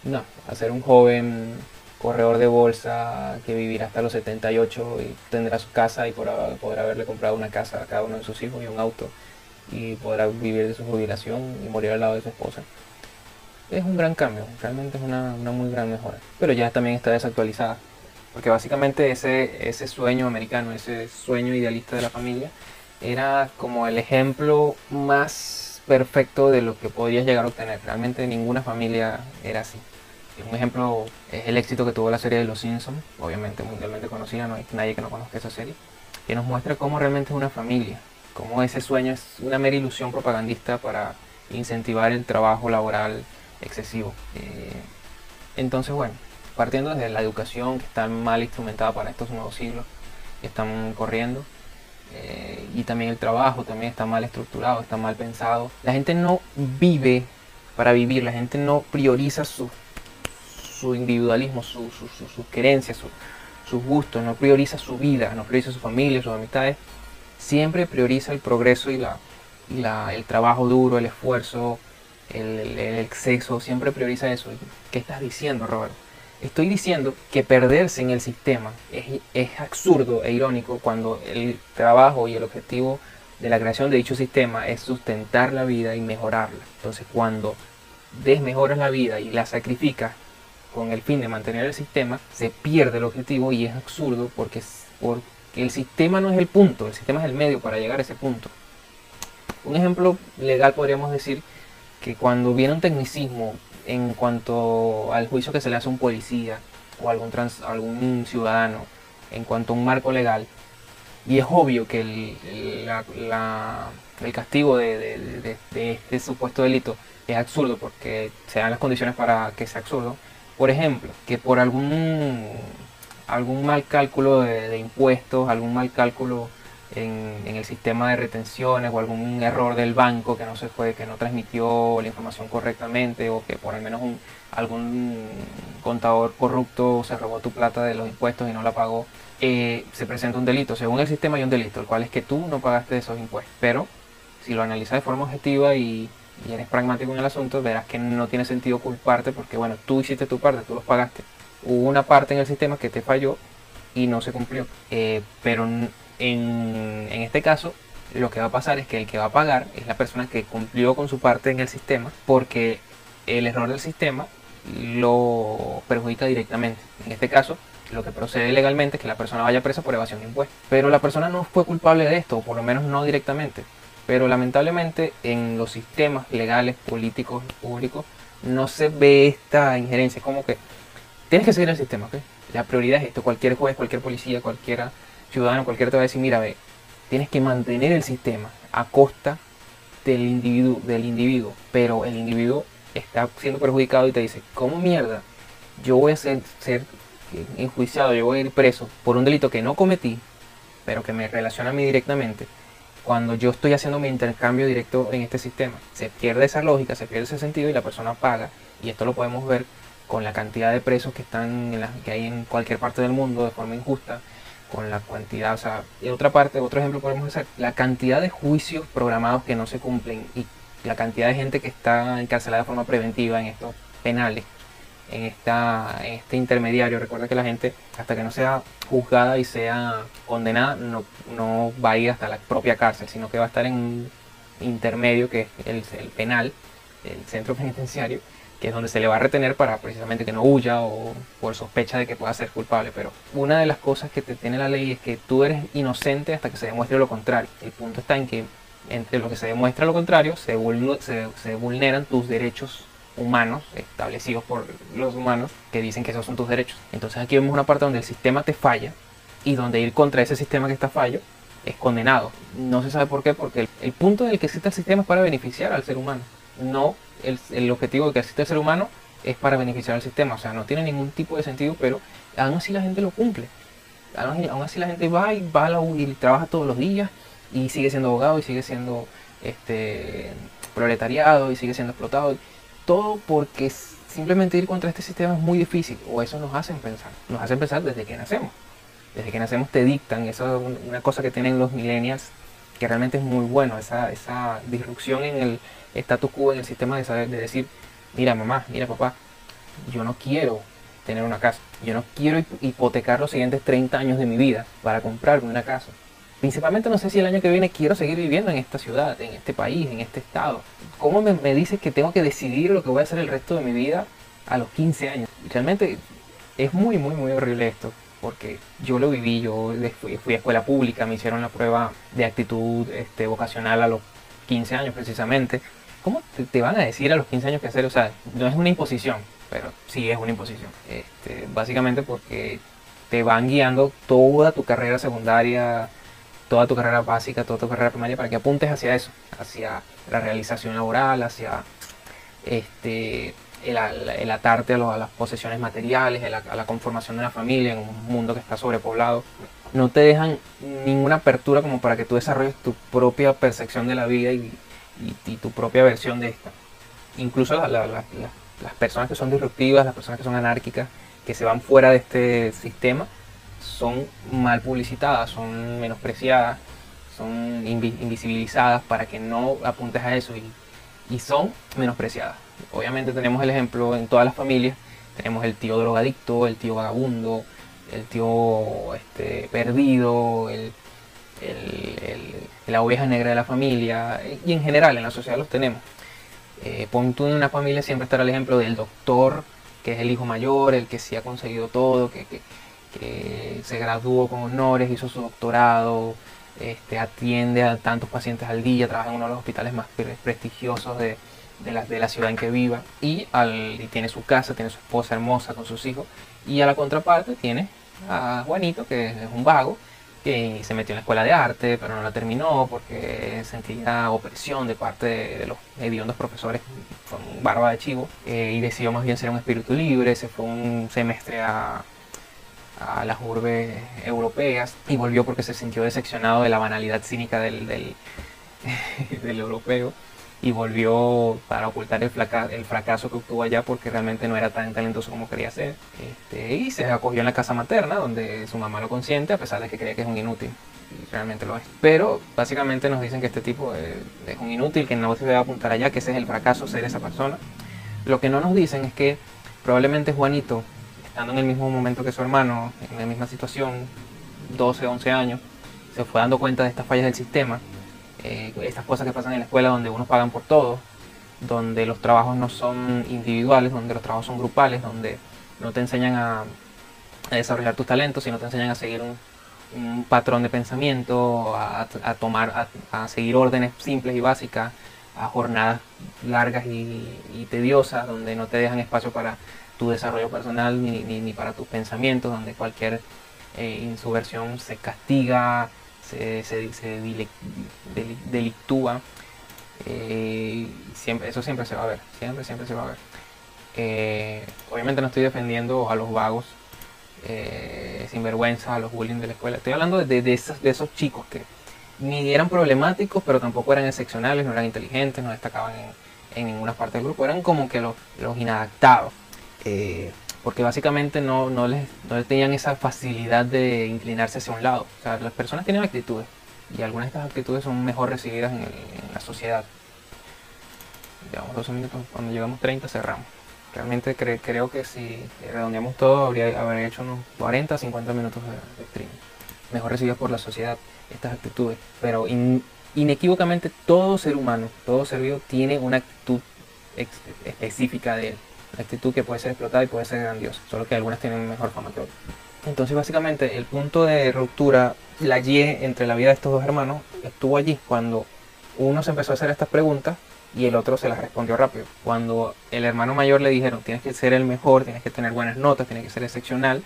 no, hacer un joven corredor de bolsa que vivirá hasta los 78 y tendrá su casa y podrá, haberle comprado una casa a cada uno de sus hijos y un auto y podrá vivir de su jubilación y morir al lado de su esposa. Es un gran cambio, realmente es una, muy gran mejora. Pero ya también está desactualizada, porque básicamente ese, ese sueño americano, ese sueño idealista de la familia, era como el ejemplo más perfecto de lo que podrías llegar a obtener. Realmente ninguna familia era así. Un ejemplo es el éxito que tuvo la serie de Los Simpsons, obviamente mundialmente conocida, no hay nadie que no conozca esa serie, que nos muestra cómo realmente es una familia, cómo ese sueño es una mera ilusión propagandista para incentivar el trabajo laboral excesivo. Eh, entonces, bueno, partiendo desde la educación que está mal instrumentada para estos nuevos siglos que están corriendo, eh, y también el trabajo también está mal estructurado, está mal pensado. La gente no vive para vivir, la gente no prioriza sus su individualismo, sus su, su, querencias, sus gustos, no prioriza su vida, no prioriza su familia, sus amistades, siempre prioriza el progreso y, la, el trabajo duro, el esfuerzo, el, exceso, siempre prioriza eso. ¿Qué estás diciendo, Robert? Estoy diciendo que perderse en el sistema es, es, absurdo e irónico cuando el trabajo y el objetivo de la creación de dicho sistema es sustentar la vida y mejorarla. Entonces cuando desmejoras la vida y la sacrificas, con el fin de mantener el sistema, se pierde el objetivo y es absurdo porque, el sistema no es el punto, el sistema es el medio para llegar a ese punto. Un ejemplo legal podríamos decir que cuando viene un tecnicismo en cuanto al juicio que se le hace a un policía o algún, ciudadano, en cuanto a un marco legal, y es obvio que el, el castigo de, este supuesto delito es absurdo porque se dan las condiciones para que sea absurdo, por ejemplo, que por algún, algún mal cálculo de, impuestos, algún mal cálculo en, el sistema de retenciones o algún error del banco que no se fue, que no transmitió la información correctamente o que por al menos algún contador corrupto se robó tu plata de los impuestos y no la pagó, eh, se presenta un delito. Según el sistema hay un delito, el cual es que tú no pagaste esos impuestos. Pero si lo analizas de forma objetiva y y eres pragmático en el asunto, verás que no tiene sentido culparte porque, bueno, tú hiciste tu parte, tú los pagaste. Hubo una parte en el sistema que te falló y no se cumplió. Eh, pero en, en este caso, lo que va a pasar es que el que va a pagar es la persona que cumplió con su parte en el sistema porque el error del sistema lo perjudica directamente. En este caso, lo que procede legalmente es que la persona vaya presa por evasión de impuestos. Pero la persona no fue culpable de esto, o por lo menos no directamente. Pero lamentablemente en los sistemas legales, políticos, públicos, no se ve esta injerencia. Es como que tienes que seguir el sistema, ¿ok? La prioridad es esto. Cualquier juez, cualquier policía, cualquier ciudadano, cualquiera te va a decir, mira, ve, tienes que mantener el sistema a costa del individuo, del individuo. Pero el individuo está siendo perjudicado y te dice, ¿cómo mierda? Yo voy a ser, ser enjuiciado, yo voy a ir preso por un delito que no cometí, pero que me relaciona a mí directamente cuando yo estoy haciendo mi intercambio directo en este sistema. Se pierde esa lógica, se pierde ese sentido y la persona paga. Y esto lo podemos ver con la cantidad de presos que están que hay en cualquier parte del mundo de forma injusta, con la cantidad, o sea, y otra parte, otro ejemplo podemos hacer, la cantidad de juicios programados que no se cumplen y la cantidad de gente que está encarcelada de forma preventiva en estos penales en, esta, este intermediario. Recuerda que la gente, hasta que no sea juzgada y sea condenada, no, no va a ir hasta la propia cárcel, sino que va a estar en un intermedio que es el, el penal, el centro penitenciario, que es donde se le va a retener para precisamente que no huya o por sospecha de que pueda ser culpable. Pero una de las cosas que te tiene la ley es que tú eres inocente hasta que se demuestre lo contrario. El punto está en que entre lo que se demuestra lo contrario, se vulneran tus derechos humanos establecidos por los humanos que dicen que esos son tus derechos. Entonces aquí vemos una parte donde el sistema te falla y donde ir contra ese sistema que está fallo es condenado. No se sabe por qué, porque el, punto del que existe el sistema es para beneficiar al ser humano. No el, el, objetivo de que existe el ser humano es para beneficiar al sistema. O sea, no tiene ningún tipo de sentido, pero aún así la gente lo cumple. Aún, así la gente va y va y trabaja todos los días y sigue siendo abogado y sigue siendo este proletariado y sigue siendo explotado todo porque simplemente ir contra este sistema es muy difícil, o eso nos hacen pensar, nos hacen pensar desde que nacemos. Desde que nacemos te dictan, eso es una cosa que tienen los millennials que realmente es muy bueno, esa, esa disrupción en el status quo, en el sistema de saber, de decir, mira mamá, mira papá, yo no quiero tener una casa, yo no quiero hipotecar los siguientes 30 años de mi vida para comprarme una casa. Principalmente no sé si el año que viene quiero seguir viviendo en esta ciudad, en este país, en este estado. ¿Cómo me, dices que tengo que decidir lo que voy a hacer el resto de mi vida a los 15 años? Realmente es muy, muy, muy horrible esto. Porque yo lo viví, yo fui, a escuela pública, me hicieron la prueba de actitud este, vocacional a los 15 años precisamente. ¿Cómo te, van a decir a los 15 años qué hacer? O sea, no es una imposición, pero sí es una imposición. Este, básicamente porque te van guiando toda tu carrera secundaria, toda tu carrera básica, toda tu carrera primaria, para que apuntes hacia eso, hacia la realización laboral, hacia este, el, atarte a, las posesiones materiales, a la, conformación de una familia en un mundo que está sobrepoblado. No te dejan ninguna apertura como para que tú desarrolles tu propia percepción de la vida y, tu propia versión de esta. Incluso las personas que son disruptivas, las personas que son anárquicas, que se van fuera de este sistema, son mal publicitadas, son menospreciadas, son invisibilizadas para que no apuntes a eso y, son menospreciadas. Obviamente tenemos el ejemplo en todas las familias, tenemos el tío drogadicto, el tío vagabundo, el tío este, perdido, la oveja negra de la familia y en general en la sociedad los tenemos. Eh, pon tú en una familia siempre estará el ejemplo del doctor, que es el hijo mayor, el que sí ha conseguido todo, que, que se graduó con honores, hizo su doctorado, este, atiende a tantos pacientes al día, trabaja en uno de los hospitales más prestigiosos de, la, de la, ciudad en que viva. Y, tiene su casa, tiene su esposa hermosa con sus hijos. Y a la contraparte tiene a Juanito que es un vago que se metió en la escuela de arte pero no la terminó porque sentía opresión de parte de, los hediondos profesores con barba de chivo eh, y decidió más bien ser un espíritu libre, se fue un semestre a, a las urbes europeas y volvió porque se sintió decepcionado de la banalidad cínica del, del, europeo y volvió para ocultar el, el, fracaso que obtuvo allá porque realmente no era tan talentoso como quería ser. Este, y se acogió en la casa materna donde su mamá lo consiente a pesar de que creía que es un inútil. Y realmente lo es. Pero básicamente nos dicen que este tipo es, es un inútil, que no se debe apuntar allá, que ese es el fracaso ser esa persona. Lo que no nos dicen es que probablemente Juanito estando en el mismo momento que su hermano, en la misma situación, 12, 11 años, se fue dando cuenta de estas fallas del sistema, eh, estas cosas que pasan en la escuela donde unos pagan por todo, donde los trabajos no son individuales, donde los trabajos son grupales, donde no te enseñan a, desarrollar tus talentos, sino te enseñan a seguir un, patrón de pensamiento, a, tomar, a, seguir órdenes simples y básicas, a jornadas largas y, tediosas, donde no te dejan espacio para tu desarrollo personal ni, ni, para tus pensamientos, donde cualquier eh, insubversión se castiga, se, se, delictúa. Eh, siempre, eso siempre se va a ver, siempre, siempre se va a ver. Eh, obviamente no estoy defendiendo a los vagos, eh, sinvergüenza, a los bullying de la escuela. Estoy hablando de, de, esos, de esos chicos que ni eran problemáticos, pero tampoco eran excepcionales, no eran inteligentes, no destacaban en, ninguna parte del grupo. Eran como que los, los inadaptados. Eh, porque básicamente no, no, les, no tenían esa facilidad de inclinarse hacia un lado. O sea, las personas tienen actitudes y algunas de estas actitudes son mejor recibidas en, la sociedad. Llevamos 12 minutos, cuando llegamos 30 cerramos. Realmente creo que si redondeamos todo, habría, habría hecho unos 40, 50 minutos de, stream. Mejor recibidas por la sociedad estas actitudes. Pero inequívocamente todo ser humano, todo ser vivo tiene una actitud específica de él. Actitud que puede ser explotada y puede ser grandiosa. Solo que algunas tienen mejor fama que otras. Entonces básicamente el punto de ruptura, la Y entre la vida de estos dos hermanos, estuvo allí cuando uno se empezó a hacer estas preguntas y el otro se las respondió rápido. Cuando el hermano mayor le dijeron, tienes que ser el mejor, tienes que tener buenas notas, tienes que ser excepcional,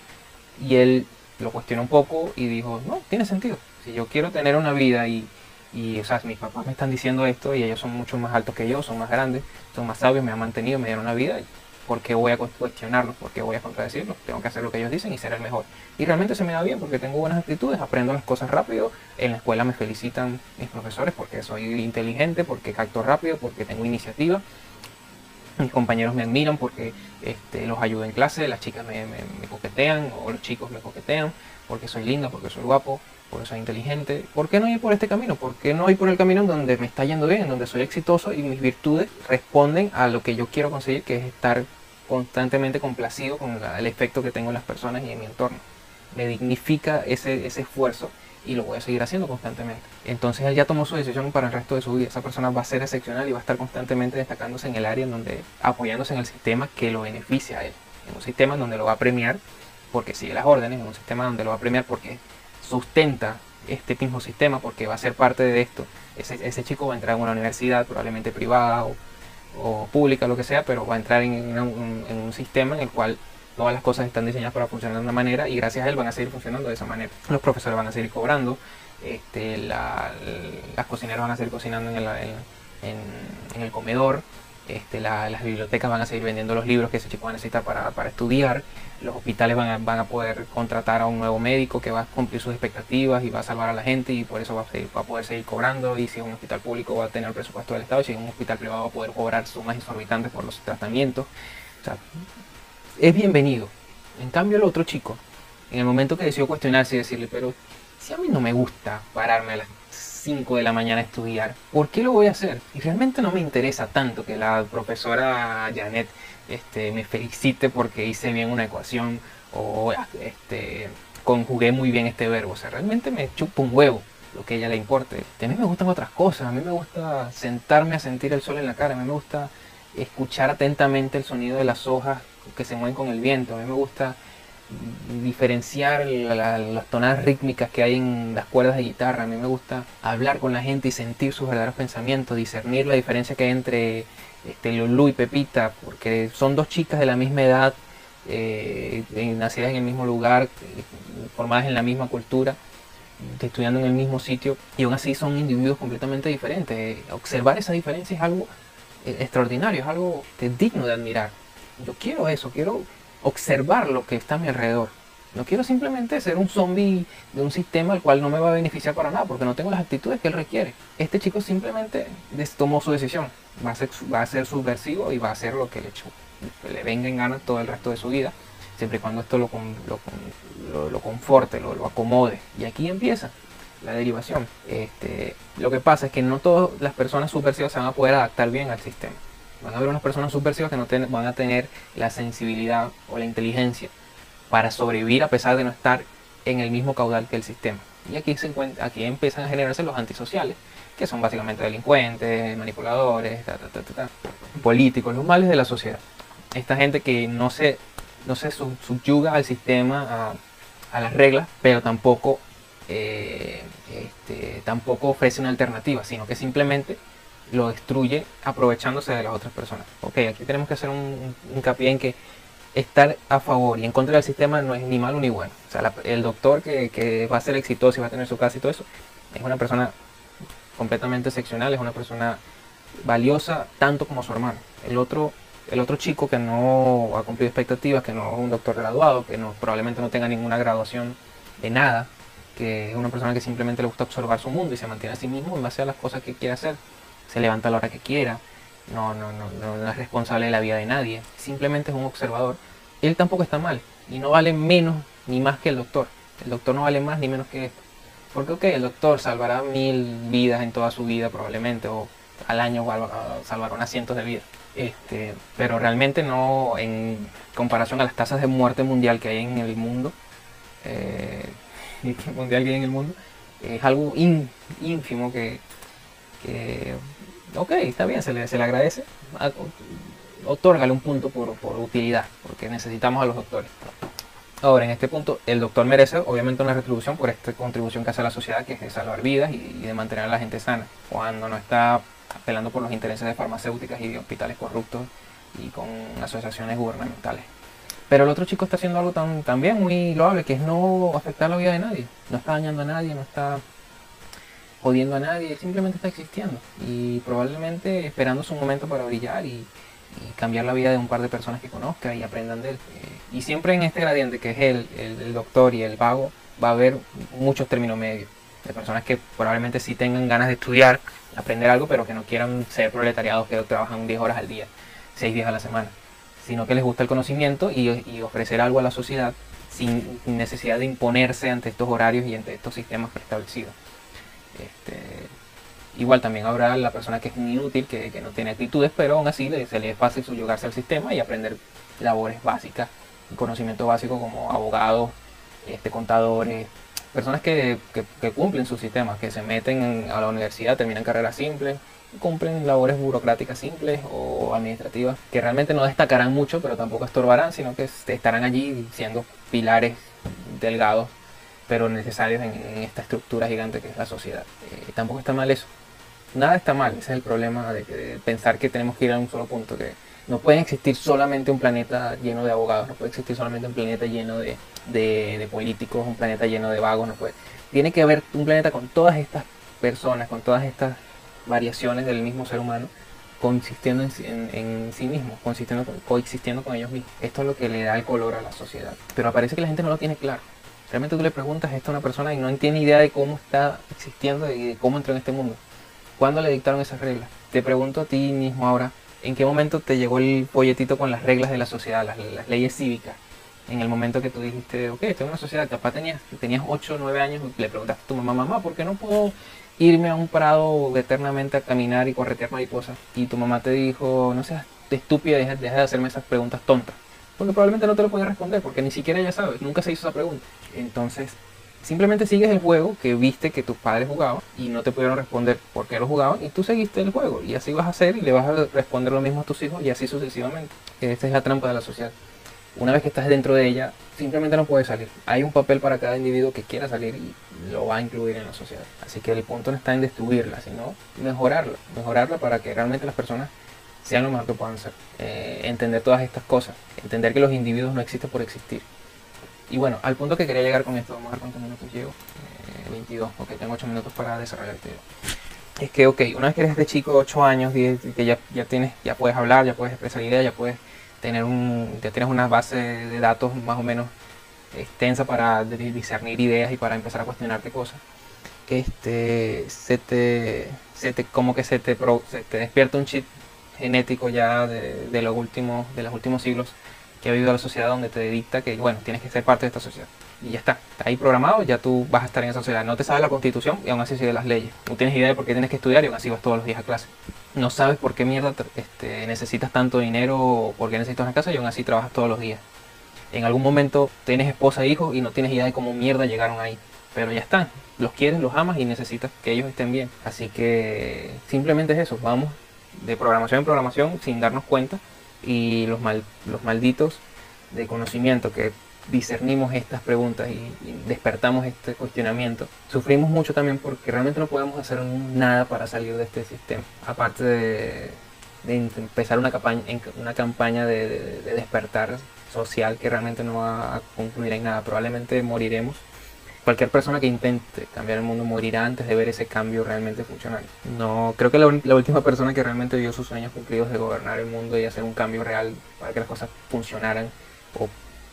y él lo cuestionó un poco y dijo, no, tiene sentido. Si yo quiero tener una vida y, y o sea, mis papás me están diciendo esto y ellos son mucho más altos que yo, son más grandes, son más sabios, me han mantenido, me dieron una vida, ¿por qué voy a cuestionarlos? ¿Por qué voy a contradecirlos? Tengo que hacer lo que ellos dicen y ser el mejor. Y realmente se me da bien porque tengo buenas actitudes, aprendo las cosas rápido. En la escuela me felicitan mis profesores porque soy inteligente, porque acto rápido, porque tengo iniciativa. Mis compañeros me admiran porque este, los ayudo en clase, las chicas me, coquetean o los chicos me coquetean porque soy lindo, porque soy guapo, porque soy inteligente. ¿Por qué no ir por este camino? ¿Por qué no ir por el camino en donde me está yendo bien, en donde soy exitoso y mis virtudes responden a lo que yo quiero conseguir, que es estar constantemente complacido con el efecto que tengo en las personas y en mi entorno. Me dignifica ese, esfuerzo y lo voy a seguir haciendo constantemente. Entonces él ya tomó su decisión para el resto de su vida. Esa persona va a ser excepcional y va a estar constantemente destacándose en el área apoyándose en el sistema que lo beneficia a él. En un sistema en donde lo va a premiar porque sigue las órdenes, en un sistema donde lo va a premiar porque sustenta este mismo sistema, porque va a ser parte de esto. Ese, ese chico va a entrar en una universidad, probablemente privada o o pública, lo que sea, pero va a entrar en, un, sistema en el cual todas las cosas están diseñadas para funcionar de una manera y gracias a él van a seguir funcionando de esa manera. Los profesores van a seguir cobrando, este, las cocineras van a seguir cocinando en el, en, el comedor, este, las bibliotecas van a seguir vendiendo los libros que ese chico va a necesitar para, para estudiar, los hospitales van a, van a, poder contratar a un nuevo médico que va a cumplir sus expectativas y va a salvar a la gente y por eso va a, poder seguir cobrando y si es un hospital público va a tener el presupuesto del Estado y si es un hospital privado va a poder cobrar sumas exorbitantes por los tratamientos. O sea, es bienvenido. En cambio el otro chico, en el momento que decidió cuestionarse y decirle, pero si a mí no me gusta pararme a las 5 de la mañana estudiar, ¿por qué lo voy a hacer? Y realmente no me interesa tanto que la profesora Janet este, me felicite porque hice bien una ecuación o este, conjugué muy bien este verbo. O sea, realmente me chupa un huevo lo que a ella le importe. A mí me gustan otras cosas. A mí me gusta sentarme a sentir el sol en la cara. A mí me gusta escuchar atentamente el sonido de las hojas que se mueven con el viento. A mí me gusta diferenciar las tonadas rítmicas que hay en las cuerdas de guitarra. A mí me gusta hablar con la gente y sentir sus verdaderos pensamientos, discernir la diferencia que hay entre este, Lulu y Pepita, porque son dos chicas de la misma edad, eh, nacidas en el mismo lugar, formadas en la misma cultura, estudiando en el mismo sitio, y aún así son individuos completamente diferentes. Observar esa diferencia es algo eh, extraordinario, es algo digno de admirar. Yo quiero eso, quiero observar lo que está a mi alrededor. No quiero simplemente ser un zombie de un sistema al cual no me va a beneficiar para nada, porque no tengo las actitudes que él requiere. Este chico simplemente tomó su decisión. Va a ser, subversivo y va a hacer lo que le, le venga en gana todo el resto de su vida, siempre y cuando esto lo, lo, lo, conforte, lo, lo acomode. Y aquí empieza la derivación. Este, lo que pasa es que no todas las personas subversivas se van a poder adaptar bien al sistema. Van a haber unas personas subversivas que no van a tener la sensibilidad o la inteligencia para sobrevivir a pesar de no estar en el mismo caudal que el sistema. Y aquí, se encuentra, aquí empiezan a generarse los antisociales, que son básicamente delincuentes, manipuladores, políticos, los males de la sociedad. Esta gente que no se, no se subyuga al sistema, a, las reglas, pero tampoco, eh, este, tampoco ofrece una alternativa, sino que simplemente lo destruye aprovechándose de las otras personas. Ok, aquí tenemos que hacer un, hincapié en que estar a favor y en contra del sistema no es ni malo ni bueno. O sea, el doctor que, que, va a ser exitoso y va a tener su casa y todo eso, es una persona completamente excepcional, es una persona valiosa tanto como su hermano. El otro, el otro chico que no ha cumplido expectativas, que no es un doctor graduado, que no, probablemente no tenga ninguna graduación de nada, que es una persona que simplemente le gusta observar su mundo y se mantiene a sí mismo en base a las cosas que quiere hacer, se levanta a la hora que quiera, no, no, no, no, es responsable de la vida de nadie, simplemente es un observador. Él tampoco está mal y no vale menos ni más que el doctor. El doctor no vale más ni menos que esto. Porque, ok, el doctor salvará mil vidas en toda su vida probablemente, o al año salvará unas cientos de vidas. Este, pero realmente no, en comparación a las tasas de muerte mundial que hay en el mundo, eh, mundial que hay en el mundo, es algo ínfimo que, que ok, está bien, se le, agradece. Otórgale un punto por, utilidad, porque necesitamos a los doctores. Ahora, en este punto, el doctor merece obviamente una retribución por esta contribución que hace a la sociedad, que es de salvar vidas y, de mantener a la gente sana, cuando no está apelando por los intereses de farmacéuticas y de hospitales corruptos y con asociaciones gubernamentales. Pero el otro chico está haciendo algo también muy loable, que es no afectar la vida de nadie. No está dañando a nadie, no está jodiendo a nadie, simplemente está existiendo y probablemente esperando su momento para brillar y, cambiar la vida de un par de personas que conozca y aprendan de él. y siempre en este gradiente que es el, el, doctor y el vago va a haber muchos términos medios de personas que probablemente sí tengan ganas de estudiar, aprender algo, pero que no quieran ser proletariados que trabajan 10 horas al día, 6 días a la semana, sino que les gusta el conocimiento y, y ofrecer algo a la sociedad sin necesidad de imponerse ante estos horarios y ante estos sistemas preestablecidos. Este, igual también habrá la persona que es inútil, que, no tiene actitudes, pero aún así se le es fácil subyugarse al sistema y aprender labores básicas, conocimiento básico como abogados, este, contadores, personas que, cumplen sus sistemas, que se meten a la universidad, terminan carreras simples, cumplen labores burocráticas simples o administrativas, que realmente no destacarán mucho, pero tampoco estorbarán, sino que estarán allí siendo pilares delgados pero necesarios en, esta estructura gigante que es la sociedad. Eh, tampoco está mal eso. Nada está mal, ese es el problema de, pensar que tenemos que ir a un solo punto, que no puede existir solamente un planeta lleno de abogados, no puede existir solamente un planeta lleno de, de, políticos, un planeta lleno de vagos, no puede. Tiene que haber un planeta con todas estas personas, con todas estas variaciones del mismo ser humano, consistiendo en, en, sí mismo, consistiendo, coexistiendo con ellos mismos. Esto es lo que le da el color a la sociedad. Pero parece que la gente no lo tiene claro. Realmente tú le preguntas esto a una persona y no tiene idea de cómo está existiendo y de cómo entró en este mundo. ¿Cuándo le dictaron esas reglas? Te pregunto a ti mismo ahora, ¿en qué momento te llegó el folletito con las reglas de la sociedad, las, leyes cívicas? En el momento que tú dijiste, ok, estoy en una sociedad, capaz tenías, tenías 8 o 9 años y le preguntaste a tu mamá, mamá, ¿por qué no puedo irme a un prado eternamente a caminar y corretear mariposas? Y tu mamá te dijo, no seas estúpida, deja de hacerme esas preguntas tontas. Porque probablemente no te lo puede responder, porque ni siquiera ella sabe, nunca se hizo esa pregunta. Entonces, simplemente sigues el juego que viste que tus padres jugaban y no te pudieron responder por qué lo jugaban y tú seguiste el juego y así vas a hacer y le vas a responder lo mismo a tus hijos y así sucesivamente. Esta es la trampa de la sociedad. Una vez que estás dentro de ella, simplemente no puedes salir. Hay un papel para cada individuo que quiera salir y lo va a incluir en la sociedad. Así que el punto no está en destruirla, sino mejorarla. Mejorarla para que realmente las personas que puedan ser. Eh, entender todas estas cosas. Entender que los individuos no existen por existir. Y bueno, al punto que quería llegar con esto, vamos a ver cuántos minutos llevo. 22, eh, ok, tengo 8 minutos para desarrollar este video. Es que, ok, una vez que eres de chico, 8 años, que ya, ya, tienes, ya puedes hablar, ya puedes expresar ideas, ya puedes tener un, ya tienes una base de datos más o menos extensa para discernir ideas y para empezar a cuestionarte cosas. Este, se te, se te como que se te, se te despierta un chip genético ya de, los últimos, de los últimos siglos que ha vivido la sociedad donde te dicta que, bueno, tienes que ser parte de esta sociedad. Y ya está, está ahí programado, ya tú vas a estar en esa sociedad. No te sabes la constitución y aún así sigues las leyes. No tienes idea de por qué tienes que estudiar y aún así vas todos los días a clase. No sabes por qué mierda este, necesitas tanto dinero o por qué necesitas una casa y aún así trabajas todos los días. En algún momento tienes esposa e hijos y no tienes idea de cómo mierda llegaron ahí. pero ya están. Los quieres, los amas y necesitas que ellos estén bien. Así que simplemente es eso, vamos de programación en programación sin darnos cuenta y los, mal, los malditos de conocimiento que discernimos estas preguntas y, despertamos este cuestionamiento, sufrimos mucho también porque realmente no podemos hacer nada para salir de este sistema. Aparte de, empezar una campaña, una campaña de, despertar social que realmente no va a concluir en nada, probablemente moriremos. Cualquier persona que intente cambiar el mundo morirá antes de ver ese cambio realmente funcionando. No, creo que la, la última persona que realmente vio sus sueños cumplidos de gobernar el mundo y hacer un cambio real para que las cosas funcionaran o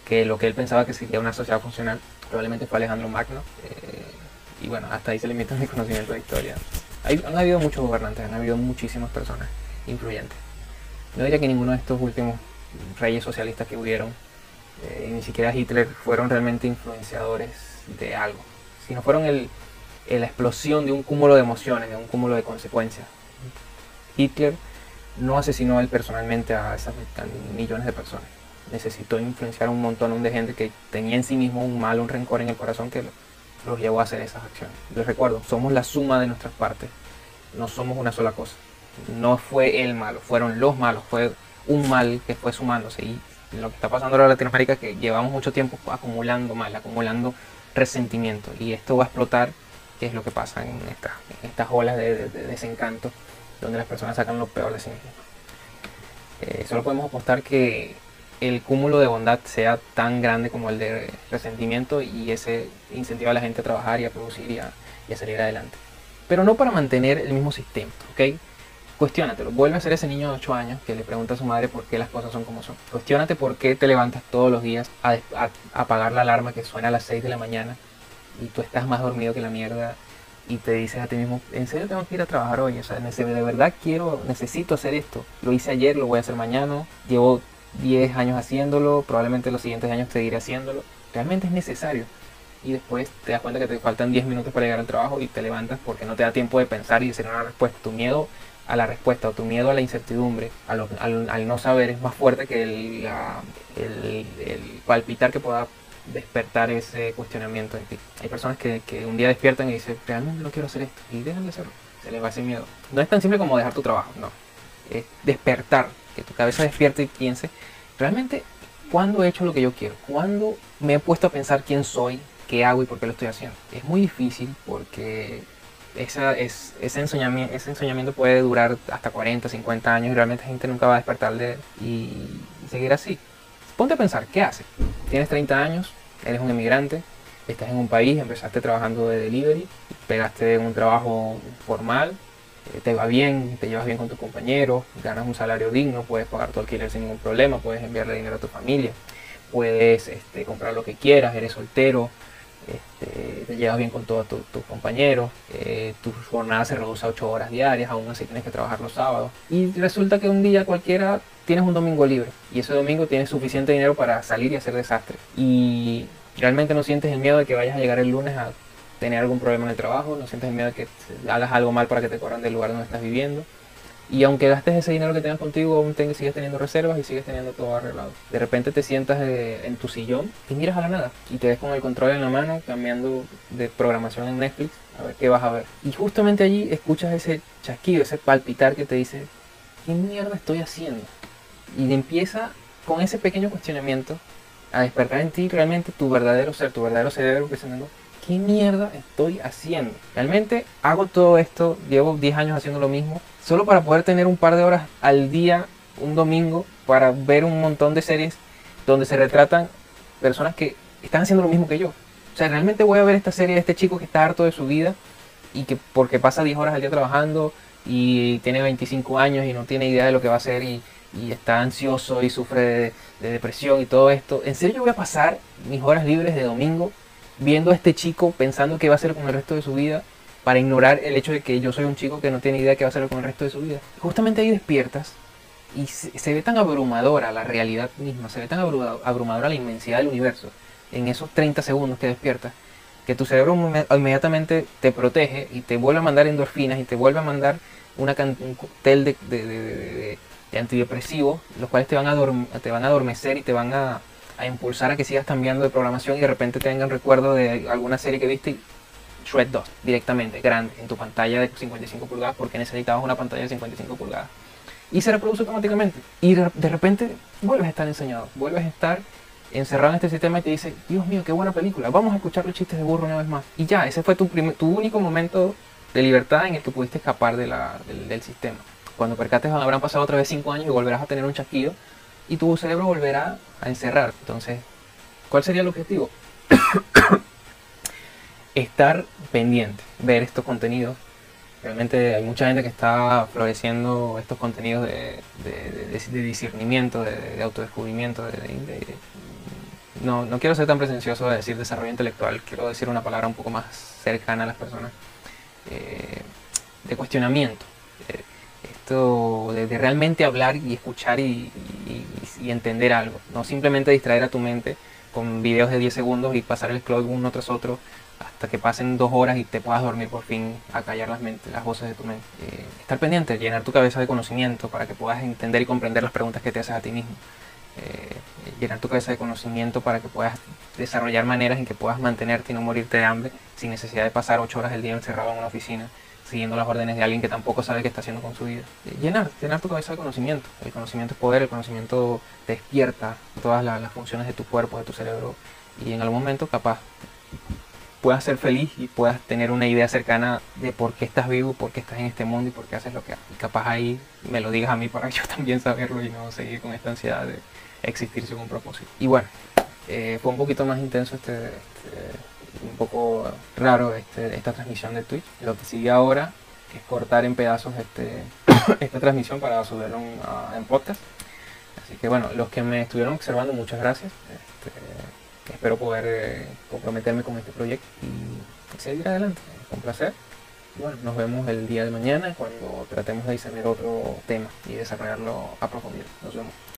que lo que él pensaba que sería una sociedad funcional probablemente fue Alejandro Magno. Eh, y bueno, hasta ahí se limita mi conocimiento de historia. Hay, han habido muchos gobernantes, han habido muchísimas personas influyentes. No diría que ninguno de estos últimos reyes socialistas que hubieron, eh, ni siquiera Hitler, fueron realmente influenciadores de algo, sino fueron el, la explosión de un cúmulo de emociones, de un cúmulo de consecuencias. Hitler no asesinó él personalmente a esas millones de personas necesitó influenciar un montón de gente que tenía en sí mismo un mal, un rencor en el corazón que los llevó a hacer esas acciones. Les recuerdo, somos la suma de nuestras partes, no somos una sola cosa. No fue el malo, fueron los malos, fue un mal que fue sumándose. Y lo que está pasando ahora en Latinoamérica es que llevamos mucho tiempo acumulando mal, acumulando resentimiento. Y esto va a explotar, que es lo que pasa en, estas olas de, desencanto, donde las personas sacan lo peor de sí mismas. Eh, solo podemos apostar que el cúmulo de bondad sea tan grande como el de resentimiento y ese incentiva a la gente a trabajar y a producir y a, salir adelante. Pero no para mantener el mismo sistema, ¿ok? Cuestiónatelo. Vuelve a ser ese niño de 8 años que le pregunta a su madre por qué las cosas son como son. Cuestiónate por qué te levantas todos los días a, apagar la alarma que suena a las 6 de la mañana y tú estás más dormido que la mierda y te dices a ti mismo, ¿en serio tengo que ir a trabajar hoy? O sea, de verdad quiero, necesito hacer esto. Lo hice ayer, lo voy a hacer mañana. Llevo 10 años haciéndolo, probablemente los siguientes años te iré haciéndolo. Realmente es necesario. Y después te das cuenta que te faltan 10 minutos para llegar al trabajo y te levantas porque no te da tiempo de pensar y de hacer una respuesta. Tu miedo a la respuesta o tu miedo a la incertidumbre, al, no saber, es más fuerte que el, palpitar que pueda despertar ese cuestionamiento en ti. Hay personas que, que, un día despiertan y dicen, realmente no quiero hacer esto, y dejan de hacerlo. Se les va ese miedo. No es tan simple como dejar tu trabajo, no. Es despertar que tu cabeza despierte y piense, realmente, ¿cuándo he hecho lo que yo quiero? ¿Cuándo me he puesto a pensar quién soy, qué hago y por qué lo estoy haciendo? Es muy difícil porque esa, es, ese, ensoñamiento, ese ensoñamiento puede durar hasta 40, 50 años y realmente la gente nunca va a despertar de y seguir así. Ponte a pensar, ¿qué haces? Tienes 30 años, eres un emigrante, estás en un país, empezaste trabajando de delivery, pegaste un trabajo formal, eh, te va bien, te llevas bien con tus compañeros, ganas un salario digno, puedes pagar tu alquiler sin ningún problema, puedes enviarle dinero a tu familia, puedes este, comprar lo que quieras, eres soltero, este, te llevas bien con todos tus compañeros, eh, tu jornada se reduce a 8 horas diarias, aún así tienes que trabajar los sábados. Y resulta que un día cualquiera tienes un domingo libre y ese domingo tienes suficiente dinero para salir y hacer desastre. Y realmente no sientes el miedo de que vayas a llegar el lunes a tener algún problema en el trabajo, no sientes miedo de que hagas algo mal para que te corran del lugar donde estás viviendo. Y aunque gastes ese dinero que tengas contigo, sigues teniendo reservas y sigues teniendo todo arreglado. De repente te sientas eh, en tu sillón y miras a la nada. Y te ves con el control en la mano, cambiando de programación en Netflix, a ver qué vas a ver. Y justamente allí escuchas ese chasquido, ese palpitar que te dice, ¿qué mierda estoy haciendo? Y empieza con ese pequeño cuestionamiento a despertar en ti realmente tu verdadero ser, tu verdadero cerebro pensando, ¿qué mierda estoy haciendo? Realmente hago todo esto, llevo 10 años haciendo lo mismo, solo para poder tener un par de horas al día, un domingo, para ver un montón de series donde se retratan personas que están haciendo lo mismo que yo. O sea, realmente voy a ver esta serie de este chico que está harto de su vida y que porque pasa 10 horas al día trabajando y tiene 25 años y no tiene idea de lo que va a hacer y, está ansioso y sufre de, de, depresión y todo esto. ¿En serio yo voy a pasar mis horas libres de domingo viendo a este chico pensando qué va a hacer con el resto de su vida para ignorar el hecho de que yo soy un chico que no tiene idea de qué va a hacer con el resto de su vida. Justamente ahí despiertas y se, ve tan abrumadora la realidad misma, se ve tan abrumadora la inmensidad del universo en esos 30 segundos que despiertas, que tu cerebro inmediatamente te protege y te vuelve a mandar endorfinas y te vuelve a mandar una un cóctel de, antidepresivos, los cuales te van, a te van a adormecer y te van a a impulsar a que sigas cambiando de programación y de repente tengan recuerdo de alguna serie que viste Shred 2 directamente, grande, en tu pantalla de 55 pulgadas porque necesitabas una pantalla de 55 pulgadas. Y se reproduce automáticamente. Y de, repente vuelves a estar enseñado, vuelves a estar encerrado en este sistema y te dice, Dios mío, qué buena película, vamos a escuchar los chistes de burro una vez más. Y ya, ese fue tu, único momento de libertad en el que pudiste escapar del, del sistema. Cuando percates habrán pasado otra vez 5 años y volverás a tener un chasquido y tu cerebro volverá a encerrar. Entonces, ¿cuál sería el objetivo? Estar pendiente, ver estos contenidos. Realmente hay mucha gente que está floreciendo estos contenidos de, de- de- de- discernimiento, de, de autodescubrimiento, de, de- de- no, no quiero ser tan pretencioso de decir desarrollo intelectual, quiero decir una palabra un poco más cercana a las personas, eh, de cuestionamiento. Eh, de, realmente hablar y escuchar y entender algo, no simplemente distraer a tu mente con videos de 10 segundos y pasar el scroll uno tras otro hasta que pasen dos horas y te puedas dormir por fin a callar las, mentes, las voces de tu mente. Eh, estar pendiente, llenar tu cabeza de conocimiento para que puedas entender y comprender las preguntas que te haces a ti mismo. Eh, llenar tu cabeza de conocimiento para que puedas desarrollar maneras en que puedas mantenerte y no morirte de hambre sin necesidad de pasar ocho horas del día encerrado en una oficina siguiendo las órdenes de alguien que tampoco sabe qué está haciendo con su vida. Eh, Llenar, llenar tu cabeza de conocimiento. El conocimiento es poder, el conocimiento despierta todas la- las funciones de tu cuerpo, de tu cerebro y en algún momento capaz puedas ser feliz y puedas tener una idea cercana de por qué estás vivo, por qué estás en este mundo y por qué haces lo que haces. Y capaz ahí me lo digas a mí para yo también saberlo y no seguir con esta ansiedad de existir sin un propósito. Y bueno, eh, fue un poquito más intenso este, este- un poco raro este, esta transmisión de Twitch. Lo que sigue ahora es cortar en pedazos este, esta transmisión para subirlo en, en podcast. Así que bueno, los que me estuvieron observando, muchas gracias. Este, espero poder eh, comprometerme con este proyecto y seguir adelante. Un placer. Y bueno, nos vemos el día de mañana cuando tratemos de discernir otro tema y desarrollarlo a profundidad. Nos vemos.